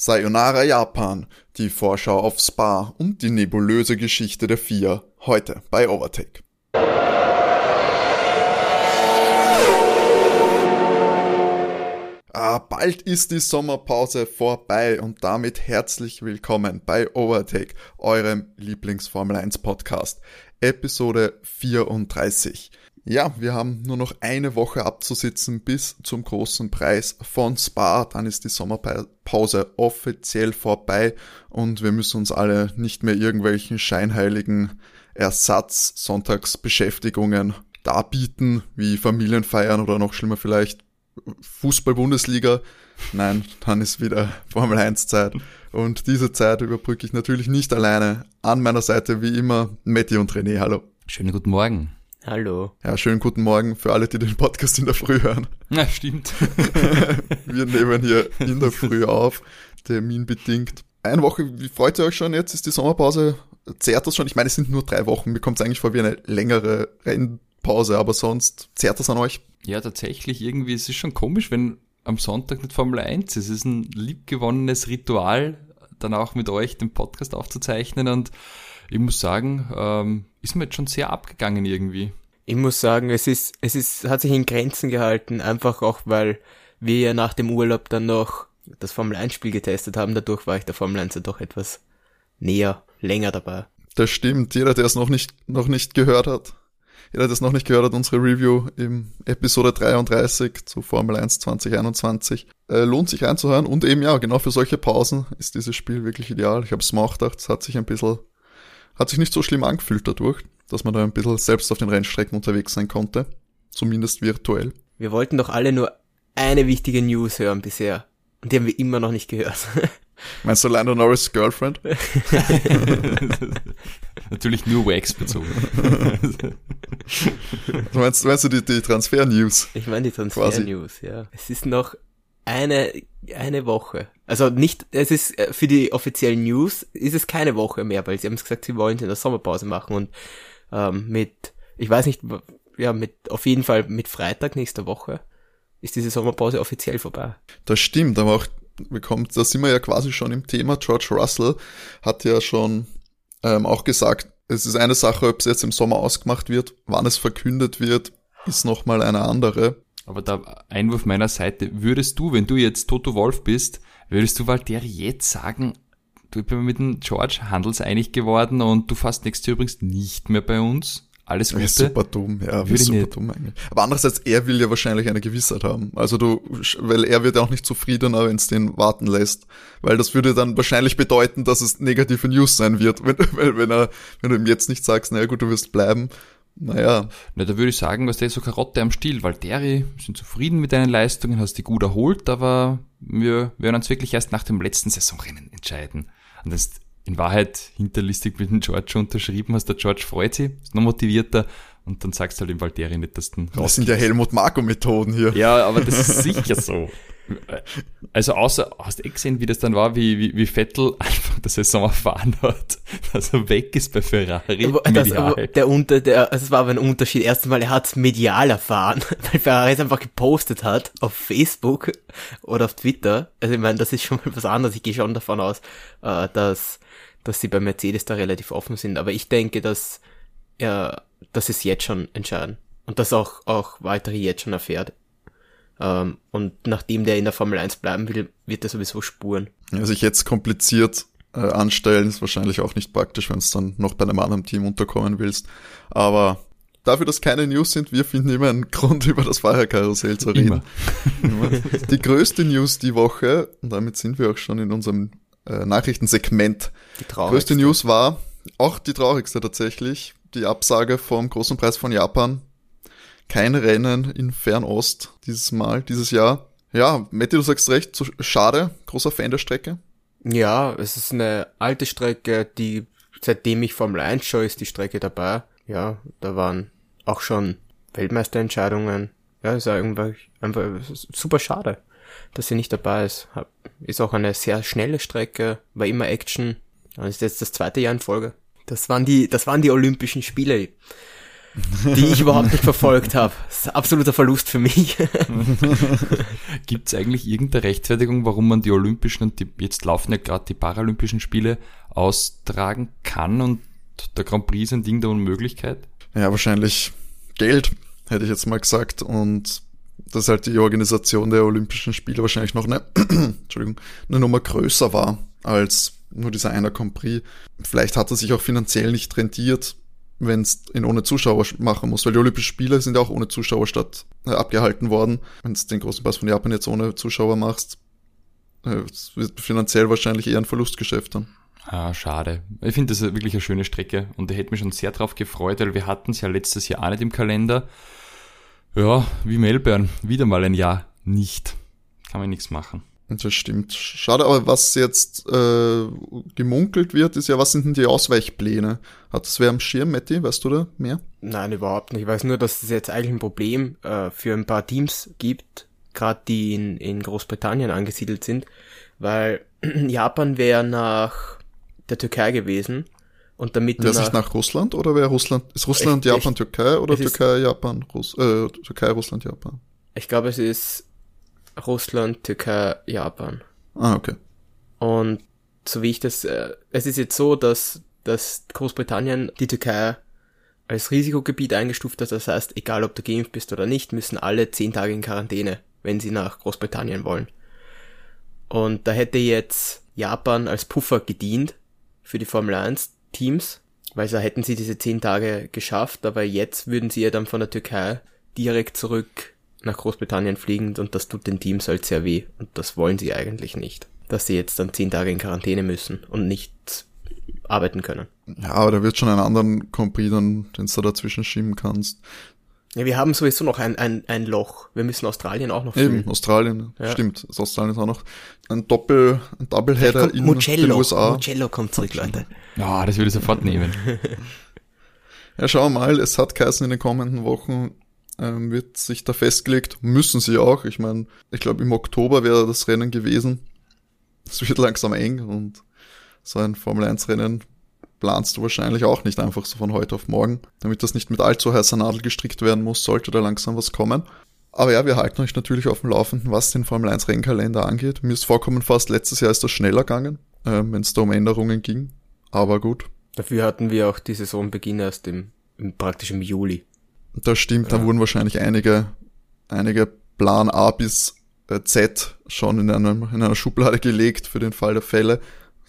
Sayonara Japan, die Vorschau auf Spa und die nebulöse Geschichte der Vier, heute bei Overtake. Ah, bald ist die Sommerpause vorbei und damit herzlich willkommen bei Overtake, eurem Lieblings-Formel 1 Podcast, Episode 34. Ja, wir haben nur noch eine Woche abzusitzen bis zum großen Preis von Spa. Dann ist die Sommerpause offiziell vorbei und wir müssen uns alle nicht mehr irgendwelchen scheinheiligen Ersatz-Sonntagsbeschäftigungen darbieten, wie Familienfeiern oder noch schlimmer vielleicht Fußball-Bundesliga. Nein, dann ist wieder Formel 1 Zeit. Und diese Zeit überbrücke ich natürlich nicht alleine. An meiner Seite wie immer Matti und René. Hallo. Schönen guten Morgen. Hallo. Ja, schönen guten Morgen für alle, die den Podcast in der Früh hören. Na, stimmt. Wir nehmen hier in der Früh auf, terminbedingt. Eine Woche, wie freut ihr euch schon jetzt? Ist die Sommerpause? Zehrt das schon? Ich meine, es sind nur drei Wochen. Mir kommt es eigentlich vor wie eine längere Rennpause, aber sonst zehrt das an euch? Ja, tatsächlich, irgendwie, es ist schon komisch, wenn am Sonntag nicht Formel 1 ist. Es ist ein liebgewonnenes Ritual, dann auch mit euch den Podcast aufzuzeichnen und ich muss sagen, ähm, ist mir jetzt schon sehr abgegangen irgendwie. Ich muss sagen, es ist, es ist, hat sich in Grenzen gehalten, einfach auch, weil wir ja nach dem Urlaub dann noch das Formel 1 Spiel getestet haben, dadurch war ich der Formel 1 ja doch etwas näher, länger dabei. Das stimmt, jeder, der es noch nicht, noch nicht gehört hat, jeder, der es noch nicht gehört hat, unsere Review im Episode 33 zu Formel 1 2021, äh, lohnt sich reinzuhören und eben ja, genau für solche Pausen ist dieses Spiel wirklich ideal. Ich habe es mir auch gedacht, es hat sich ein bisschen hat sich nicht so schlimm angefühlt dadurch, dass man da ein bisschen selbst auf den Rennstrecken unterwegs sein konnte. Zumindest virtuell. Wir wollten doch alle nur eine wichtige News hören bisher. Und die haben wir immer noch nicht gehört. Meinst du Lando Norris Girlfriend? Natürlich nur Wax bezogen. meinst, meinst du die, die Transfer-News? Ich meine die Transfer-News, ja. Es ist noch eine, eine Woche. Also nicht, es ist äh, für die offiziellen News ist es keine Woche mehr, weil sie haben gesagt, sie wollen es in der Sommerpause machen und ähm, mit, ich weiß nicht, ja, mit auf jeden Fall mit Freitag nächster Woche ist diese Sommerpause offiziell vorbei. Das stimmt, aber auch bekommt, da sind wir ja quasi schon im Thema. George Russell hat ja schon ähm, auch gesagt, es ist eine Sache, ob es jetzt im Sommer ausgemacht wird, wann es verkündet wird, ist nochmal eine andere. Aber da Einwurf meiner Seite, würdest du, wenn du jetzt Toto Wolf bist, würdest du Valtteri jetzt sagen, du bist mit dem George handelseinig geworden und du fährst nächstes Jahr übrigens nicht mehr bei uns? Alles Gute. super dumm, ja, Würde super nicht. dumm eigentlich. Aber andererseits, er will ja wahrscheinlich eine Gewissheit haben. Also du, weil er wird ja auch nicht zufriedener, wenn es den warten lässt. Weil das würde dann wahrscheinlich bedeuten, dass es negative News sein wird. Wenn, wenn er, wenn du ihm jetzt nicht sagst, naja gut, du wirst bleiben, naja. Na, da würde ich sagen, was der so Karotte am Stiel, Terry sind zufrieden mit deinen Leistungen, hast die gut erholt, aber wir werden uns wirklich erst nach dem letzten Saisonrennen entscheiden. Und das ist in Wahrheit hinterlistig mit dem George unterschrieben hast, der George freut sich, ist noch motivierter und dann sagst du halt dem Valtteri nicht, dass du Das sind ja Helmut Marko Methoden hier. Ja, aber das ist sicher so. Also außer, hast du eh gesehen, wie das dann war, wie, wie, wie Vettel einfach der Saison erfahren hat, dass er weg ist bei Ferrari. Aber, das, aber der Unter, der, also es war aber ein Unterschied. Erstens mal, er hat es medial erfahren, weil Ferrari es einfach gepostet hat auf Facebook oder auf Twitter. Also ich meine, das ist schon mal was anderes. Ich gehe schon davon aus, äh, dass, dass sie bei Mercedes da relativ offen sind. Aber ich denke, dass er, dass es jetzt schon entscheiden. Und dass auch, auch weitere jetzt schon erfährt. Ähm, und nachdem der in der Formel 1 bleiben will, wird er sowieso spuren. Ja, sich jetzt kompliziert äh, anstellen, ist wahrscheinlich auch nicht praktisch, wenn es dann noch bei einem anderen Team unterkommen willst. Aber dafür, dass keine News sind, wir finden immer einen Grund, über das Fahrerkarussell zu reden. Immer. die größte News die Woche, und damit sind wir auch schon in unserem äh, Nachrichtensegment. Die größte News war, auch die traurigste tatsächlich, die Absage vom großen Preis von Japan kein Rennen in Fernost dieses Mal, dieses Jahr. Ja, Matti, du sagst recht, so schade, großer Fan der Strecke. Ja, es ist eine alte Strecke, die seitdem ich Formel 1 schaue, ist die Strecke dabei. Ja, da waren auch schon Weltmeisterentscheidungen. Ja, ist einfach, einfach super schade, dass sie nicht dabei ist. Ist auch eine sehr schnelle Strecke, war immer Action. Das ist jetzt das zweite Jahr in Folge. Das waren die, das waren die Olympischen Spiele. die ich überhaupt nicht verfolgt habe. Das ist ein absoluter Verlust für mich. Gibt es eigentlich irgendeine Rechtfertigung, warum man die Olympischen und die, jetzt laufen ja gerade die Paralympischen Spiele austragen kann und der Grand Prix ist ein Ding der Unmöglichkeit? Ja, wahrscheinlich Geld, hätte ich jetzt mal gesagt. Und dass halt die Organisation der Olympischen Spiele wahrscheinlich noch eine, Entschuldigung, eine Nummer größer war als nur dieser einer Grand Prix. Vielleicht hat er sich auch finanziell nicht rentiert, wenn es ihn ohne Zuschauer machen muss, weil die Olympischen Spiele sind ja auch ohne Zuschauer statt äh, abgehalten worden. Wenn du den großen Pass von Japan jetzt ohne Zuschauer machst, äh, wird finanziell wahrscheinlich eher ein Verlustgeschäft dann. Ah, schade. Ich finde das wirklich eine schöne Strecke und ich hätte mich schon sehr drauf gefreut, weil wir hatten es ja letztes Jahr auch nicht im Kalender. Ja, wie Melbourne, wieder mal ein Jahr nicht. Kann man nichts machen. Das stimmt. Schade, aber was jetzt äh, gemunkelt wird, ist ja, was sind denn die Ausweichpläne? Hat das wer am Schirm, Matti? Weißt du da mehr? Nein, überhaupt nicht. Ich weiß nur, dass es jetzt eigentlich ein Problem äh, für ein paar Teams gibt, gerade die in, in Großbritannien angesiedelt sind, weil Japan wäre nach der Türkei gewesen und damit Wäre es nicht nach Russland oder wäre Russland, ist Russland, echt, Japan, echt, Türkei oder Türkei, Japan, Russ, äh, Türkei, Russland, Japan? Ich glaube, es ist Russland, Türkei, Japan. Ah, okay. Und so wie ich das, äh, es ist jetzt so, dass, dass Großbritannien die Türkei als Risikogebiet eingestuft hat. Das heißt, egal ob du geimpft bist oder nicht, müssen alle zehn Tage in Quarantäne, wenn sie nach Großbritannien wollen. Und da hätte jetzt Japan als Puffer gedient für die Formel 1 Teams, weil so hätten sie diese zehn Tage geschafft, aber jetzt würden sie ja dann von der Türkei direkt zurück nach Großbritannien fliegen und das tut den Teams halt sehr weh und das wollen sie eigentlich nicht, dass sie jetzt dann zehn Tage in Quarantäne müssen und nicht arbeiten können. Ja, aber da wird schon einen anderen Compris dann, den du dazwischen schieben kannst. Ja, wir haben sowieso noch ein, ein, ein Loch. Wir müssen Australien auch noch füllen. Eben, Australien, ja. stimmt. Das Australien ist auch noch ein Doppel, ein Doubleheader in Mugello. den USA. Mugello kommt zurück, Leute. Ja, das würde ich sofort nehmen. ja, schauen wir mal. Es hat geheißen in den kommenden Wochen, ähm, wird sich da festgelegt, müssen sie auch. Ich meine, ich glaube im Oktober wäre das Rennen gewesen. Es wird langsam eng und so ein Formel 1 Rennen planst du wahrscheinlich auch nicht einfach so von heute auf morgen, damit das nicht mit allzu heißer Nadel gestrickt werden muss, sollte da langsam was kommen. Aber ja, wir halten euch natürlich auf dem Laufenden, was den Formel 1 Rennkalender angeht. Mir ist vorkommen fast, letztes Jahr ist das schneller gegangen, äh, wenn es da um Änderungen ging. Aber gut. Dafür hatten wir auch die Saisonbeginn erst im, im praktisch im Juli. Das stimmt, ja. da wurden wahrscheinlich einige, einige Plan A bis äh, Z schon in, einem, in einer Schublade gelegt für den Fall der Fälle.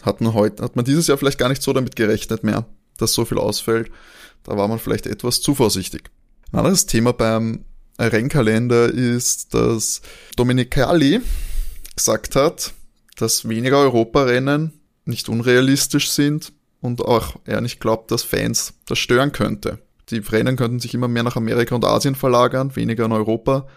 Hat man heute, hat man dieses Jahr vielleicht gar nicht so damit gerechnet mehr, dass so viel ausfällt. Da war man vielleicht etwas zu vorsichtig. Ein anderes Thema beim Rennkalender ist, dass Dominicali gesagt hat, dass weniger Europarennen nicht unrealistisch sind und auch er nicht glaubt, dass Fans das stören könnte. Die Rennen könnten sich immer mehr nach Amerika und Asien verlagern, weniger in Europa.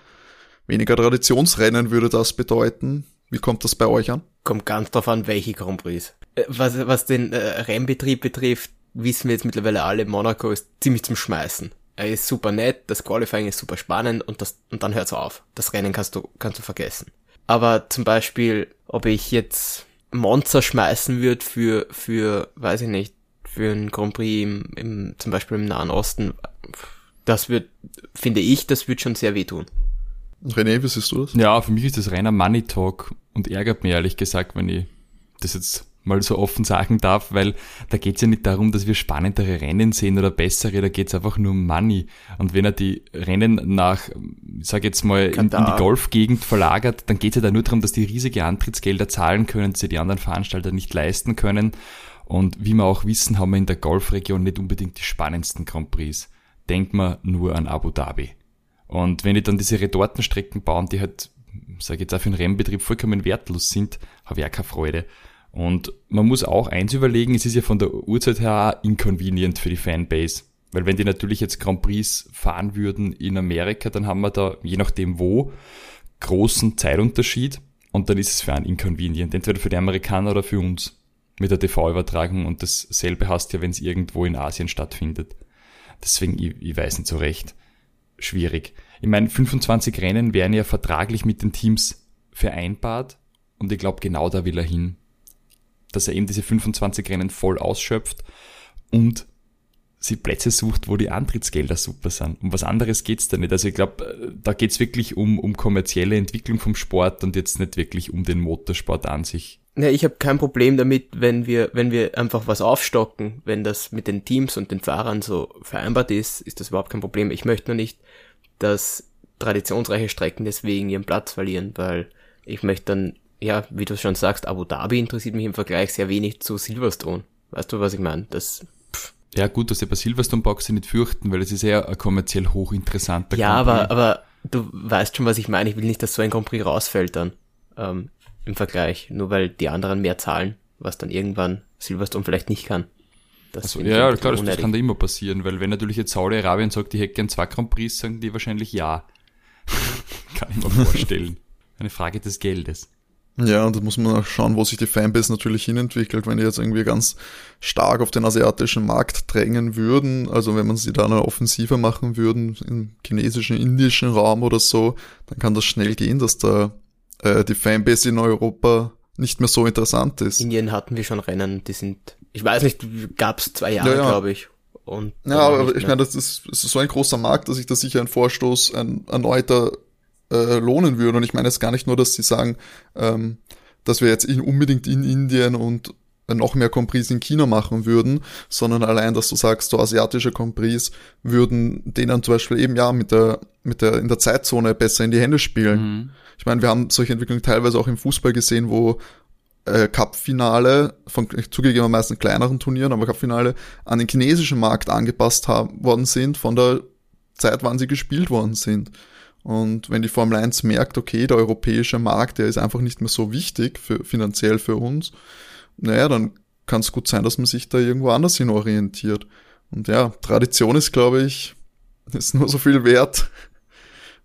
Weniger Traditionsrennen würde das bedeuten. Wie kommt das bei euch an? Kommt ganz drauf an, welche Grand Prix. Äh, was, was den äh, Rennbetrieb betrifft, wissen wir jetzt mittlerweile alle, Monaco ist ziemlich zum Schmeißen. Er ist super nett, das Qualifying ist super spannend und das, und dann hört's auf. Das Rennen kannst du, kannst du vergessen. Aber zum Beispiel, ob ich jetzt Monster schmeißen würde für, für, weiß ich nicht, für ein Grand Prix im, im, zum Beispiel im Nahen Osten, das wird, finde ich, das wird schon sehr wehtun. René, wie siehst du das? Ja, für mich ist das reiner Money Talk und ärgert mich ehrlich gesagt, wenn ich das jetzt mal so offen sagen darf, weil da geht's ja nicht darum, dass wir spannendere Rennen sehen oder bessere, da geht's einfach nur um Money. Und wenn er die Rennen nach, ich sag jetzt mal, in, in, die Golfgegend verlagert, dann geht's ja da nur darum, dass die riesige Antrittsgelder zahlen können, die sie die anderen Veranstalter nicht leisten können. Und wie wir auch wissen, haben wir in der Golfregion nicht unbedingt die spannendsten Grand Prix. Denkt man nur an Abu Dhabi. Und wenn die dann diese Retortenstrecken bauen, die halt, sage ich jetzt auch für den Rennbetrieb vollkommen wertlos sind, habe ich auch keine Freude. Und man muss auch eins überlegen, es ist ja von der Uhrzeit her auch inconvenient für die Fanbase. Weil wenn die natürlich jetzt Grand Prix fahren würden in Amerika, dann haben wir da, je nachdem wo, großen Zeitunterschied und dann ist es für einen inconvenient, entweder für die Amerikaner oder für uns mit der TV-Übertragung und dasselbe hast ja, wenn es irgendwo in Asien stattfindet. Deswegen, ich, ich weiß nicht so recht schwierig. Ich meine, 25 Rennen wären ja vertraglich mit den Teams vereinbart und ich glaube, genau da will er hin. Dass er eben diese 25 Rennen voll ausschöpft und sie Plätze sucht, wo die Antrittsgelder super sind. Um was anderes geht's da nicht. Also ich glaube, da geht's wirklich um, um kommerzielle Entwicklung vom Sport und jetzt nicht wirklich um den Motorsport an sich. Ja, ich habe kein Problem damit, wenn wir, wenn wir einfach was aufstocken, wenn das mit den Teams und den Fahrern so vereinbart ist, ist das überhaupt kein Problem. Ich möchte nur nicht, dass traditionsreiche Strecken deswegen ihren Platz verlieren, weil ich möchte dann, ja, wie du schon sagst, Abu Dhabi interessiert mich im Vergleich sehr wenig zu Silverstone. Weißt du, was ich meine? Das ja, gut, dass sie bei Silverstone Boxing nicht fürchten, weil es ist ja ein kommerziell hochinteressanter Ja, aber, aber du weißt schon, was ich meine. Ich will nicht, dass so ein Grand Prix rausfällt dann. Ähm, im Vergleich, nur weil die anderen mehr zahlen, was dann irgendwann Silverstone vielleicht nicht kann. Das also, ja, ja klar, das, das, kann da immer passieren, weil wenn natürlich jetzt Saudi-Arabien sagt, die hätte gern zwei Grand Prix, sagen die wahrscheinlich ja. kann ich mir vorstellen. Eine Frage des Geldes. Ja, und da muss man auch schauen, wo sich die Fanbase natürlich hinentwickelt. Wenn die jetzt irgendwie ganz stark auf den asiatischen Markt drängen würden, also wenn man sie da eine Offensive machen würden, im chinesischen, indischen Raum oder so, dann kann das schnell gehen, dass da äh, die Fanbase in Europa nicht mehr so interessant ist. Indien hatten wir schon Rennen, die sind, ich weiß nicht, gab's zwei Jahre, ja, ja. glaube ich. Und ja, aber ich meine, das ist, das ist so ein großer Markt, dass sich da sicher ein Vorstoß ein erneuter äh, lohnen würde. Und ich meine jetzt gar nicht nur, dass sie sagen, ähm, dass wir jetzt in, unbedingt in Indien und noch mehr Compris in China machen würden, sondern allein, dass du sagst, so asiatische Compris würden denen zum Beispiel eben ja mit der, mit der, in der Zeitzone besser in die Hände spielen. Mhm. Ich meine, wir haben solche Entwicklungen teilweise auch im Fußball gesehen, wo äh, Cup-Finale von zugegebenermaßen kleineren Turnieren, aber Cup-Finale an den chinesischen Markt angepasst haben, worden sind von der Zeit, wann sie gespielt worden sind. Und wenn die Formel 1 merkt, okay, der europäische Markt, der ist einfach nicht mehr so wichtig für, finanziell für uns, naja, dann kann es gut sein, dass man sich da irgendwo anders hin orientiert. Und ja, Tradition ist, glaube ich, ist nur so viel wert,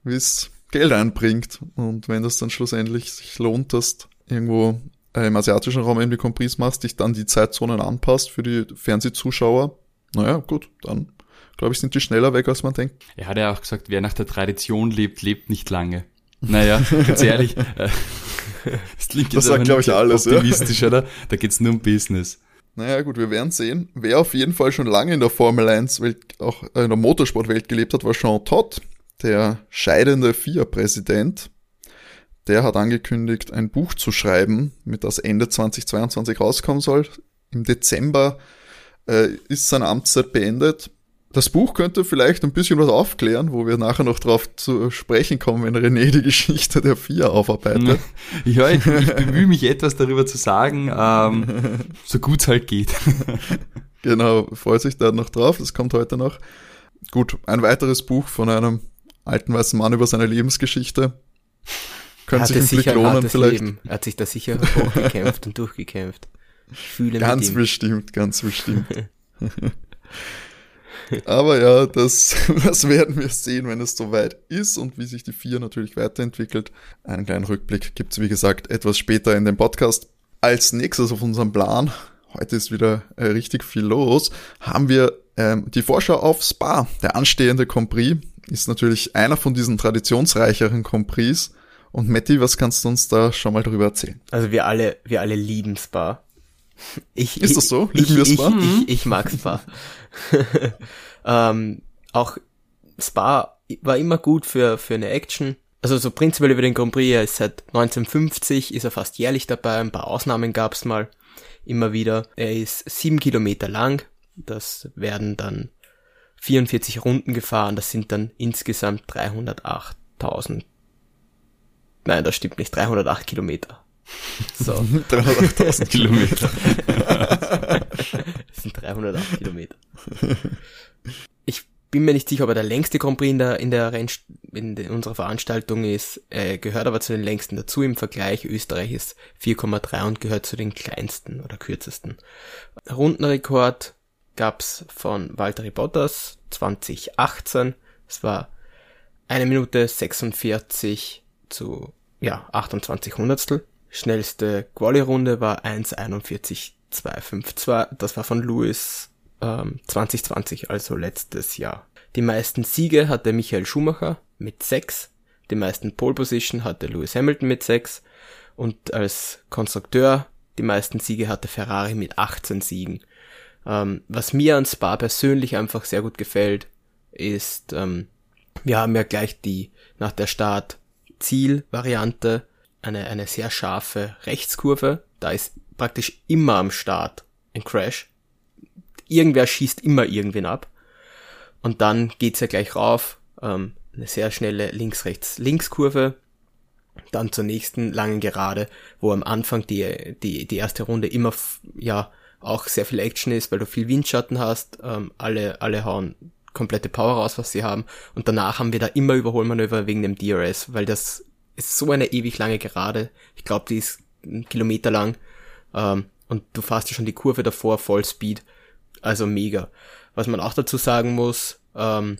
wie es Geld einbringt. Und wenn das dann schlussendlich sich lohnt, dass irgendwo im asiatischen Raum irgendwie Kompris machst, dich dann die Zeitzonen anpasst für die Fernsehzuschauer, naja, gut, dann glaube ich, sind die schneller weg, als man denkt. Er hat ja auch gesagt, wer nach der Tradition lebt, lebt nicht lange. Naja, ganz ehrlich, äh, das klingt das sagt, glaube ich, alles, optimistisch, ja. oder? Da geht's nur um Business. Naja, gut, wir werden sehen. Wer auf jeden Fall schon lange in der Formel 1 Welt, auch in der Motorsportwelt gelebt hat, war Jean Todt, der scheidende FIA-Präsident. Der hat angekündigt, ein Buch zu schreiben, mit das Ende 2022 rauskommen soll. Im Dezember äh, ist seine Amtszeit beendet das Buch könnte vielleicht ein bisschen was aufklären, wo wir nachher noch drauf zu sprechen kommen, wenn René die Geschichte der Vier aufarbeitet. Ja, ich, ich bemühe mich etwas darüber zu sagen, ähm, so gut es halt geht. genau, freut sich da noch drauf, das kommt heute noch. Gut, ein weiteres Buch von einem alten weißen Mann über seine Lebensgeschichte. Könnte sich ein sicher, Blick lohnen vielleicht. Leben. Er hat sich da sicher hochgekämpft und durchgekämpft. Ich fühle ganz bestimmt, ganz bestimmt. Aber ja, das, das werden wir sehen, wenn es soweit ist und wie sich die vier natürlich weiterentwickelt. Einen kleinen Rückblick gibt's wie gesagt, etwas später in dem Podcast. Als nächstes auf unserem Plan, heute ist wieder äh, richtig viel los, haben wir ähm, die Vorschau auf Spa. Der anstehende Compris ist natürlich einer von diesen traditionsreicheren Compris. Und Matti, was kannst du uns da schon mal drüber erzählen? Also wir alle, wir alle lieben Spa. Ich, ist das so? Lieben ich, wir Spa? Ich, ich, ich mag Spa. ähm, auch Spa war immer gut für, für eine Action. Also so prinzipiell über den Grand Prix, er ist seit 1950, ist er fast jährlich dabei, ein paar Ausnahmen gab's mal immer wieder. Er ist sieben Kilometer lang, das werden dann 44 Runden gefahren, das sind dann insgesamt 308.000. Nein, das stimmt nicht, 308 Kilometer. So. 308.000 Kilometer. das sind 308 Kilometer. Ich bin mir nicht sicher, ob er der längste Grand Prix in der, in der Renn, in, de, unserer Veranstaltung ist, äh, gehört aber zu den längsten dazu im Vergleich. Österreich ist 4,3 und gehört zu den kleinsten oder kürzesten. Rundenrekord gab's von Valtteri Bottas 2018. Es war eine Minute 46 zu, ja, 28 Hundertstel. Schnellste Quali-Runde war 1,41,252. Das war von Lewis ähm, 2020, also letztes Jahr. Die meisten Siege hatte Michael Schumacher mit 6. Die meisten Pole Position hatte Lewis Hamilton mit 6. Und als Konstrukteur die meisten Siege hatte Ferrari mit 18 Siegen. Ähm, was mir an Spa persönlich einfach sehr gut gefällt, ist, ähm, wir haben ja gleich die nach der Start-Ziel-Variante eine, eine sehr scharfe Rechtskurve. Da ist praktisch immer am Start ein Crash. Irgendwer schießt immer irgendwen ab. Und dann geht's ja gleich rauf. Ähm, eine sehr schnelle Links-Rechts-Links-Kurve. Dann zur nächsten langen Gerade, wo am Anfang die, die, die erste Runde immer, ja, auch sehr viel Action ist, weil du viel Windschatten hast. Ähm, alle, alle hauen komplette Power raus, was sie haben. Und danach haben wir da immer Überholmanöver wegen dem DRS, weil das ist so eine ewig lange Gerade. Ich glaube, die ist einen Kilometer lang. Ähm, und du fährst ja schon die Kurve davor, Vollspeed. Also mega. Was man auch dazu sagen muss, ähm,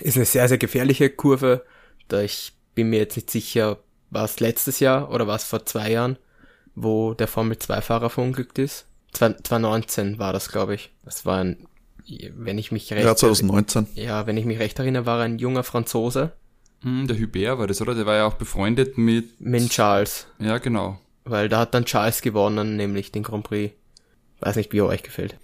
ist eine sehr, sehr gefährliche Kurve. Da ich bin mir jetzt nicht sicher, war es letztes Jahr oder war es vor zwei Jahren, wo der Formel 2 Fahrer verunglückt ist. 2019 war das, glaube ich. Das war ein, wenn ich mich recht Ja, 2019. Ja, wenn ich mich recht erinnere, war er ein junger Franzose. Hm, der Hubert war das, oder? Der war ja auch befreundet mit... Mit Charles. Ja, genau. Weil da hat dann Charles gewonnen, nämlich den Grand Prix. Weiß nicht, wie er euch gefällt.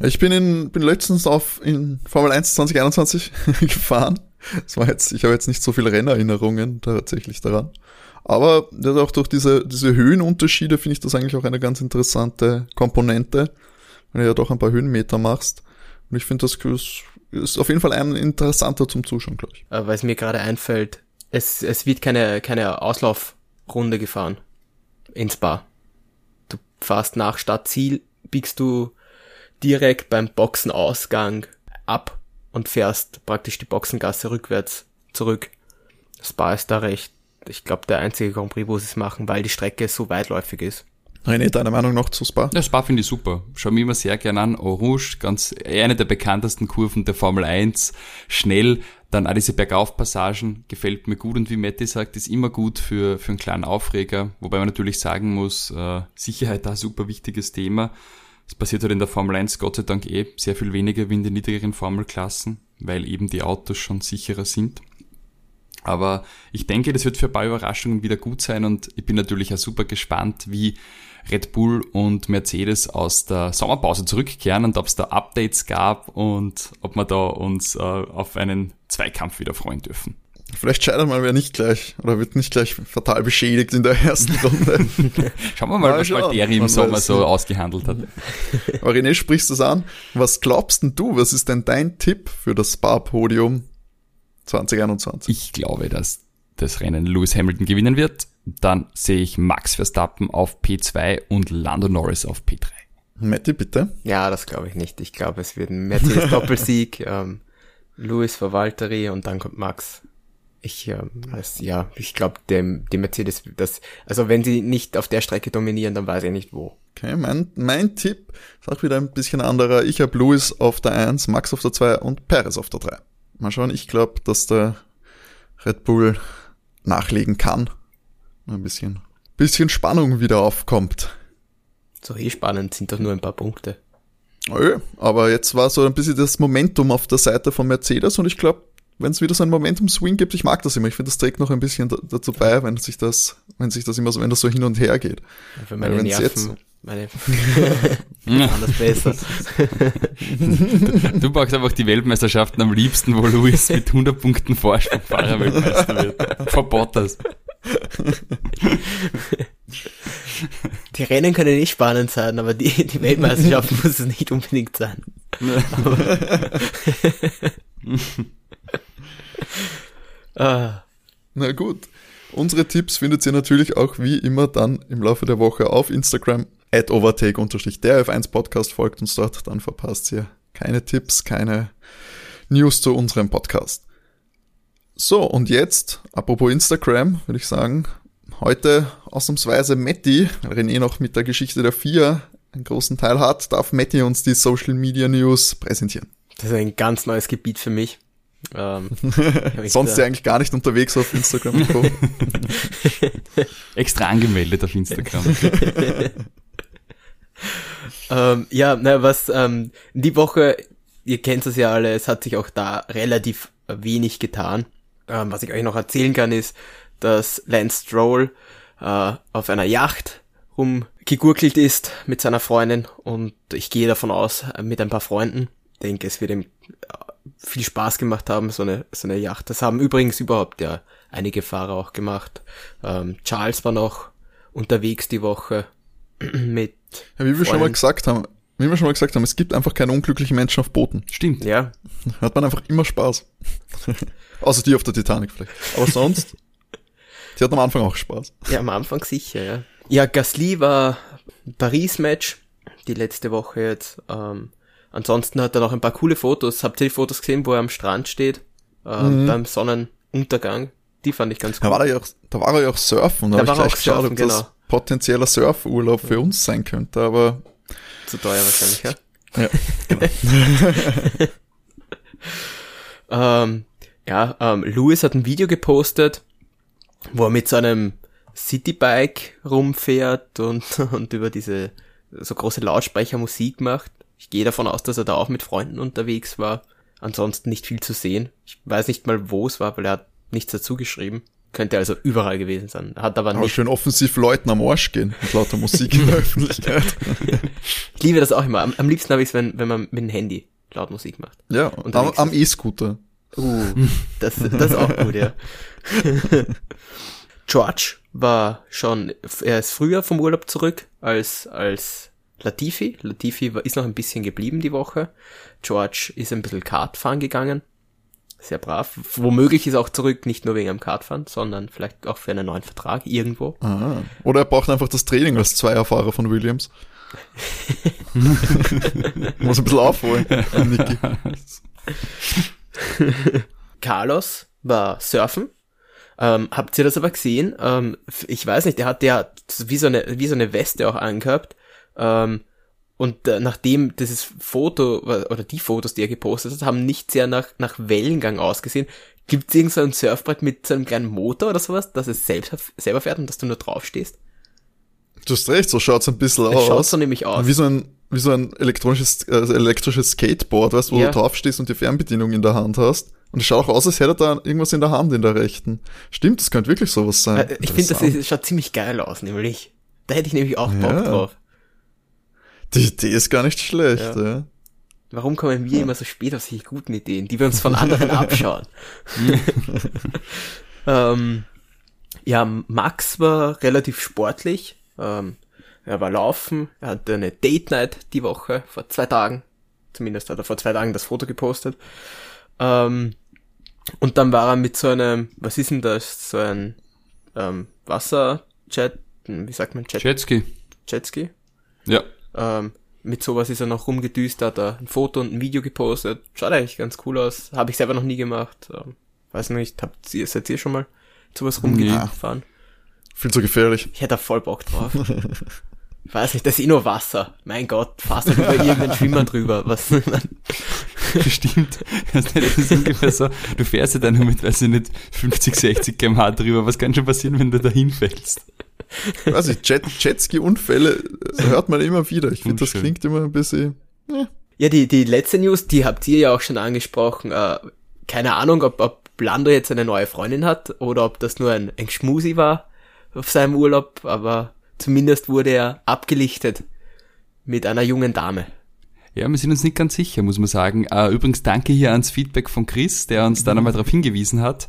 Ich bin in, bin letztens auf in Formel 1 2021 gefahren. Das war jetzt, ich habe jetzt nicht so viele Rennerinnerungen tatsächlich daran. Aber das auch durch diese, diese Höhenunterschiede finde ich das eigentlich auch eine ganz interessante Komponente, wenn du ja doch ein paar Höhenmeter machst. Und ich finde, das ist, auf jeden Fall ein interessanter zum Zuschauen, glaube ich. Weil es mir gerade einfällt, es, es wird keine, keine Auslaufrunde gefahren ins Bar. Du fährst nach Stadtziel, biegst du direkt beim Boxenausgang ab und fährst praktisch die Boxengasse rückwärts zurück. Spa ist da recht, ich glaube, der einzige Grand Prix, wo sie es machen, weil die Strecke so weitläufig ist. René, deine Meinung noch zu Spa? Ja, Spa finde ich super. Schau mir immer sehr gern an. Orange, ganz eine der bekanntesten Kurven der Formel 1. Schnell, dann auch diese Bergaufpassagen gefällt mir gut und wie Matti sagt, ist immer gut für, für einen kleinen Aufreger. Wobei man natürlich sagen muss, äh, Sicherheit da super wichtiges Thema. Es passiert halt in der Formel 1 Gott sei Dank eh sehr viel weniger wie in den niedrigeren Formelklassen, weil eben die Autos schon sicherer sind. Aber ich denke, das wird für ein paar Überraschungen wieder gut sein und ich bin natürlich auch super gespannt, wie Red Bull und Mercedes aus der Sommerpause zurückkehren und ob es da Updates gab und ob wir da uns äh, auf einen Zweikampf wieder freuen dürfen. Vielleicht scheitert mal wer nicht gleich oder wird nicht gleich fatal beschädigt in der ersten Runde. Schauen wir mal, mal was Valtteri im Sommer so nicht. ausgehandelt hat. Aber René, sprichst du es an? Was glaubst denn du? Was ist denn dein Tipp für das Spa-Podium 2021? Ich glaube, dass das Rennen Lewis Hamilton gewinnen wird. Dann sehe ich Max Verstappen auf P2 und Lando Norris auf P3. Matti, bitte? Ja, das glaube ich nicht. Ich glaube, es wird ein Mercedes Doppelsieg, ähm, Lewis vor Valtteri und dann kommt Max. Ich, ähm, weiß, ja, ich glaube, dem, dem Mercedes, das, also wenn sie nicht auf der Strecke dominieren, dann weiß ich nicht wo. Okay, mein, mein Tipp ist auch wieder ein bisschen anderer. Ich habe Lewis auf der 1, Max auf der 2 und Perez auf der 3. Mal schauen, ich glaube, dass der Red Bull nachlegen kann. Ein bisschen, bisschen Spannung wieder aufkommt. So eh spannend, sind doch nur ein paar Punkte. Nö, aber jetzt war so ein bisschen das Momentum auf der Seite von Mercedes und ich glaube, wenn es wieder so ein Momentum-Swing gibt, ich mag das immer. Ich finde, das trägt noch ein bisschen dazu bei, wenn sich das, wenn sich das immer so, wenn das so hin und her geht. Ja, für meine Nerven, jetzt, meine anders besser. du brauchst einfach die Weltmeisterschaften am liebsten, wo Luis mit 100 Punkten Vorsprung Fahrerweltmeister wird. Vor Bottas. Die Rennen können nicht spannend sein, aber die, die Weltmeisterschaft muss es nicht unbedingt sein. ah. Na gut. Unsere Tipps findet ihr natürlich auch wie immer dann im Laufe der Woche auf Instagram at overtake der F1 Podcast folgt uns dort, dann verpasst ihr keine Tipps, keine News zu unserem Podcast. So, und jetzt, apropos Instagram, würde ich sagen, heute ausnahmsweise Matti, weil René noch mit der Geschichte der vier einen großen Teil hat, darf Matti uns die Social Media News präsentieren. Das ist ein ganz neues Gebiet für mich. Ähm, Sonst ja eigentlich gar nicht unterwegs auf Instagram. Extra angemeldet auf Instagram. ähm, ja, na, was ähm, die Woche, ihr kennt es ja alle, es hat sich auch da relativ wenig getan. Ähm, was ich euch noch erzählen kann, ist, dass Lance Stroll äh, auf einer Yacht rum gegurkelt ist mit seiner Freundin und ich gehe davon aus, mit ein paar Freunden. denke, es wird ihm viel Spaß gemacht haben, so eine, so eine Yacht. Das haben übrigens überhaupt ja einige Fahrer auch gemacht. Ähm, Charles war noch unterwegs die Woche mit. Ja, wie wir schon mal gesagt haben, wie wir schon mal gesagt haben, es gibt einfach keine unglücklichen Menschen auf Booten. Stimmt. Ja. Hat man einfach immer Spaß. Außer die auf der Titanic vielleicht. Aber sonst, die hat am Anfang auch Spaß. Ja, am Anfang sicher, ja. Ja, Gasly war Paris-Match, die letzte Woche jetzt. Ähm, ansonsten hat er noch ein paar coole Fotos. Habt ihr die Fotos gesehen, wo er am Strand steht? Ähm, mhm. Beim Sonnenuntergang. Die fand ich ganz cool. Da war er ja auch, da war er ja auch surfen. Da, da habe ich gleich geschaut, ob genau. das potenzieller Surfurlaub für uns sein könnte, aber... Zu teuer wahrscheinlich, ja? Ja, genau. ähm, ja, ähm, Louis hat ein Video gepostet, wo er mit seinem Citybike rumfährt und, und über diese so große Lautsprecher Musik macht. Ich gehe davon aus, dass er da auch mit Freunden unterwegs war. Ansonsten nicht viel zu sehen. Ich weiß nicht mal, wo es war, weil er hat nichts dazu geschrieben. Könnte also überall gewesen sein. Hat aber, aber nicht. schön offensiv Leuten am Arsch gehen mit lauter Musik in der Öffentlichkeit. ich liebe das auch immer. Am, am liebsten habe ich es, wenn, wenn man mit dem Handy laut Musik macht. Ja, und am, am E-Scooter. Uh, das, das ist auch gut, ja. George war schon, er ist früher vom Urlaub zurück als, als Latifi. Latifi war, ist noch ein bisschen geblieben die Woche. George ist ein bisschen Kartfahren gegangen. Sehr brav. Womöglich ist er auch zurück, nicht nur wegen einem Kartfahren, sondern vielleicht auch für einen neuen Vertrag irgendwo. Ah. Oder er braucht einfach das Training als Zweierfahrer von Williams. Muss ein bisschen aufholen, Niki. Carlos war surfen. Ähm, habt ihr das aber gesehen? Ähm, ich weiß nicht, der hat ja wie so eine, wie so eine Weste auch angehabt. Ähm, und äh, nachdem dieses Foto oder die Fotos, die er gepostet hat, haben nicht sehr nach, nach Wellengang ausgesehen. Gibt es irgendein so Surfbrett mit so einem kleinen Motor oder sowas, dass es selbst, selber fährt und dass du nur drauf stehst? Du hast recht, so schaut's ein bisschen es aus. Schaut so nämlich aus. Wie so ein, wie so ein elektronisches, äh, elektrisches Skateboard, weißt du, wo ja. du draufstehst und die Fernbedienung in der Hand hast. Und es schaut auch aus, als hätte er da irgendwas in der Hand, in der rechten. Stimmt, das könnte wirklich sowas sein. Äh, ich finde, das, das schaut ziemlich geil aus, nämlich. Da hätte ich nämlich auch Bock ja. drauf. Die Idee ist gar nicht schlecht, ja. ja. Warum kommen wir immer so spät auf solche guten Ideen, die wir uns von anderen abschauen? ähm, ja, Max war relativ sportlich. Ähm, er war laufen, er hatte eine Date Night die Woche, vor zwei Tagen. Zumindest hat er vor zwei Tagen das Foto gepostet. Ähm, und dann war er mit so einem, was ist denn das, so ein ähm, Wasserjet, wie sagt man, Jet? Jetski. Jetski? Ja. Ähm, mit sowas ist er noch rumgedüst, hat er ein Foto und ein Video gepostet. Schaut eigentlich ganz cool aus. Habe ich selber noch nie gemacht. Ähm, weiß nicht, habt ihr, seid ihr schon mal sowas rumgefahren? Nee. Viel zu gefährlich. Ich hätte da voll Bock drauf. Weiß nicht, das ist eh nur Wasser. Mein Gott, fast über irgendeinen Schwimmer drüber. Was? Stimmt. Das ist ungefähr so, du fährst ja dann nur mit, weiß ich nicht, 50, 60 kmh drüber. Was kann schon passieren, wenn du da hinfällst? Weiß ich, Jet, Jetski-Unfälle hört man immer wieder. Ich finde, das klingt immer ein bisschen. Ja. ja, die, die letzte News, die habt ihr ja auch schon angesprochen. Äh, keine Ahnung, ob, ob Blando jetzt eine neue Freundin hat oder ob das nur ein, ein Schmusi war auf seinem Urlaub, aber Zumindest wurde er abgelichtet mit einer jungen Dame. Ja, wir sind uns nicht ganz sicher, muss man sagen. Uh, übrigens danke hier ans Feedback von Chris, der uns da nochmal darauf hingewiesen hat.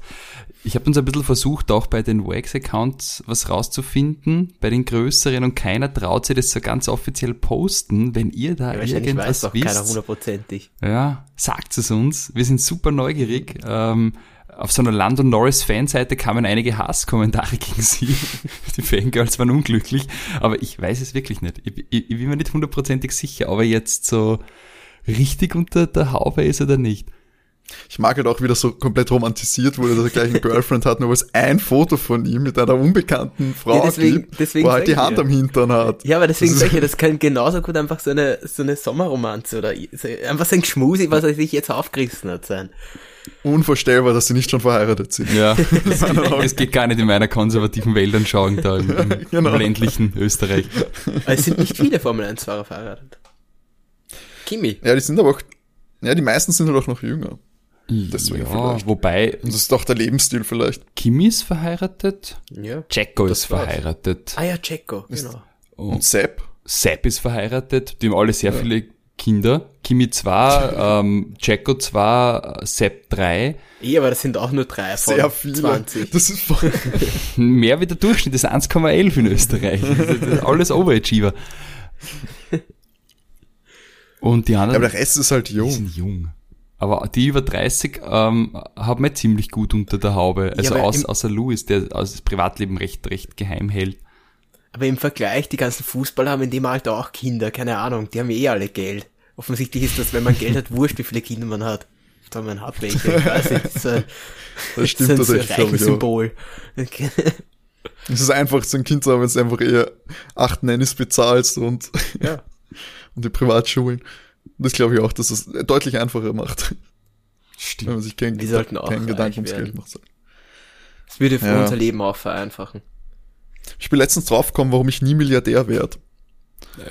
Ich habe uns ein bisschen versucht, auch bei den Wax-Accounts was rauszufinden, bei den größeren und keiner traut sich das so ganz offiziell posten. Wenn ihr da ja, irgendwas weiß wisst, keiner hundertprozentig. Ja, sagt es uns. Wir sind super neugierig. Ähm, auf so einer Lando Norris Fanseite kamen einige Hasskommentare gegen sie. Die Fangirls waren unglücklich, aber ich weiß es wirklich nicht. Ich, ich, ich bin mir nicht hundertprozentig sicher, ob er jetzt so richtig unter der Haube ist oder nicht. Ich mag halt auch, wie das so komplett romantisiert wurde, dass er gleich eine Girlfriend hat, nur weil es ein Foto von ihm mit einer unbekannten Frau ja, deswegen, gibt, deswegen wo er halt die Hand ja. am Hintern hat. Ja, aber deswegen sage ich, das kann genauso gut einfach so eine, so eine Sommerromanze oder so, einfach so ein Geschmusi, was er sich jetzt aufgerissen hat sein unvorstellbar, dass sie nicht schon verheiratet sind. Ja, es geht gar nicht in meiner konservativen Weltanschauung da im, im, genau. ländlichen Österreich. Es sind nicht viele Formel 1-Fahrer verheiratet. Kimi. Ja, die sind aber auch, ja, die meisten sind halt auch noch jünger. Deswegen ja, vielleicht. wobei. Und das ist doch der Lebensstil vielleicht. Kimi ist verheiratet. Ja. Jacko ist verheiratet. Ah ja, Jacko, genau. Und Sepp? Sepp ist verheiratet, die haben alle sehr ja. viele Kinder. Kimi 2, ähm, Jacko 2, Sepp 3. Ja, aber das sind auch nur drei von Sehr viele. 20. Das ist voll Mehr wie der Durchschnitt, das ist 1,11 in Österreich. Das ist alles Overachiever. Und die anderen. Ja, aber der Rest ist halt jung. Die sind jung. Aber die über 30 ähm, haben wir ziemlich gut unter der Haube. Also ja, aus, außer Louis, der aus das Privatleben recht, recht geheim hält. Aber im Vergleich, die ganzen Fußballer haben in dem Alter auch Kinder, keine Ahnung, die haben eh alle Geld. Offensichtlich ist das, wenn man Geld hat, wurscht, wie viele Kinder man hat. Da man hat welche, ich weiß nicht. Das, ist ein, das stimmt das ist ein reiches Symbol. Es ist einfach, so ein Kind zu haben, wenn es einfach eher acht Nannies bezahlst und, ja. und die Privatschulen. Das glaube ich auch, dass es deutlich einfacher macht. Stimmt. Wenn man sich keinen, Wir sollten auch keinen Gedanken ums Geld macht. Das würde für ja. unser Leben auch vereinfachen. Ich bin letztens draufgekommen, warum ich nie Milliardär werde.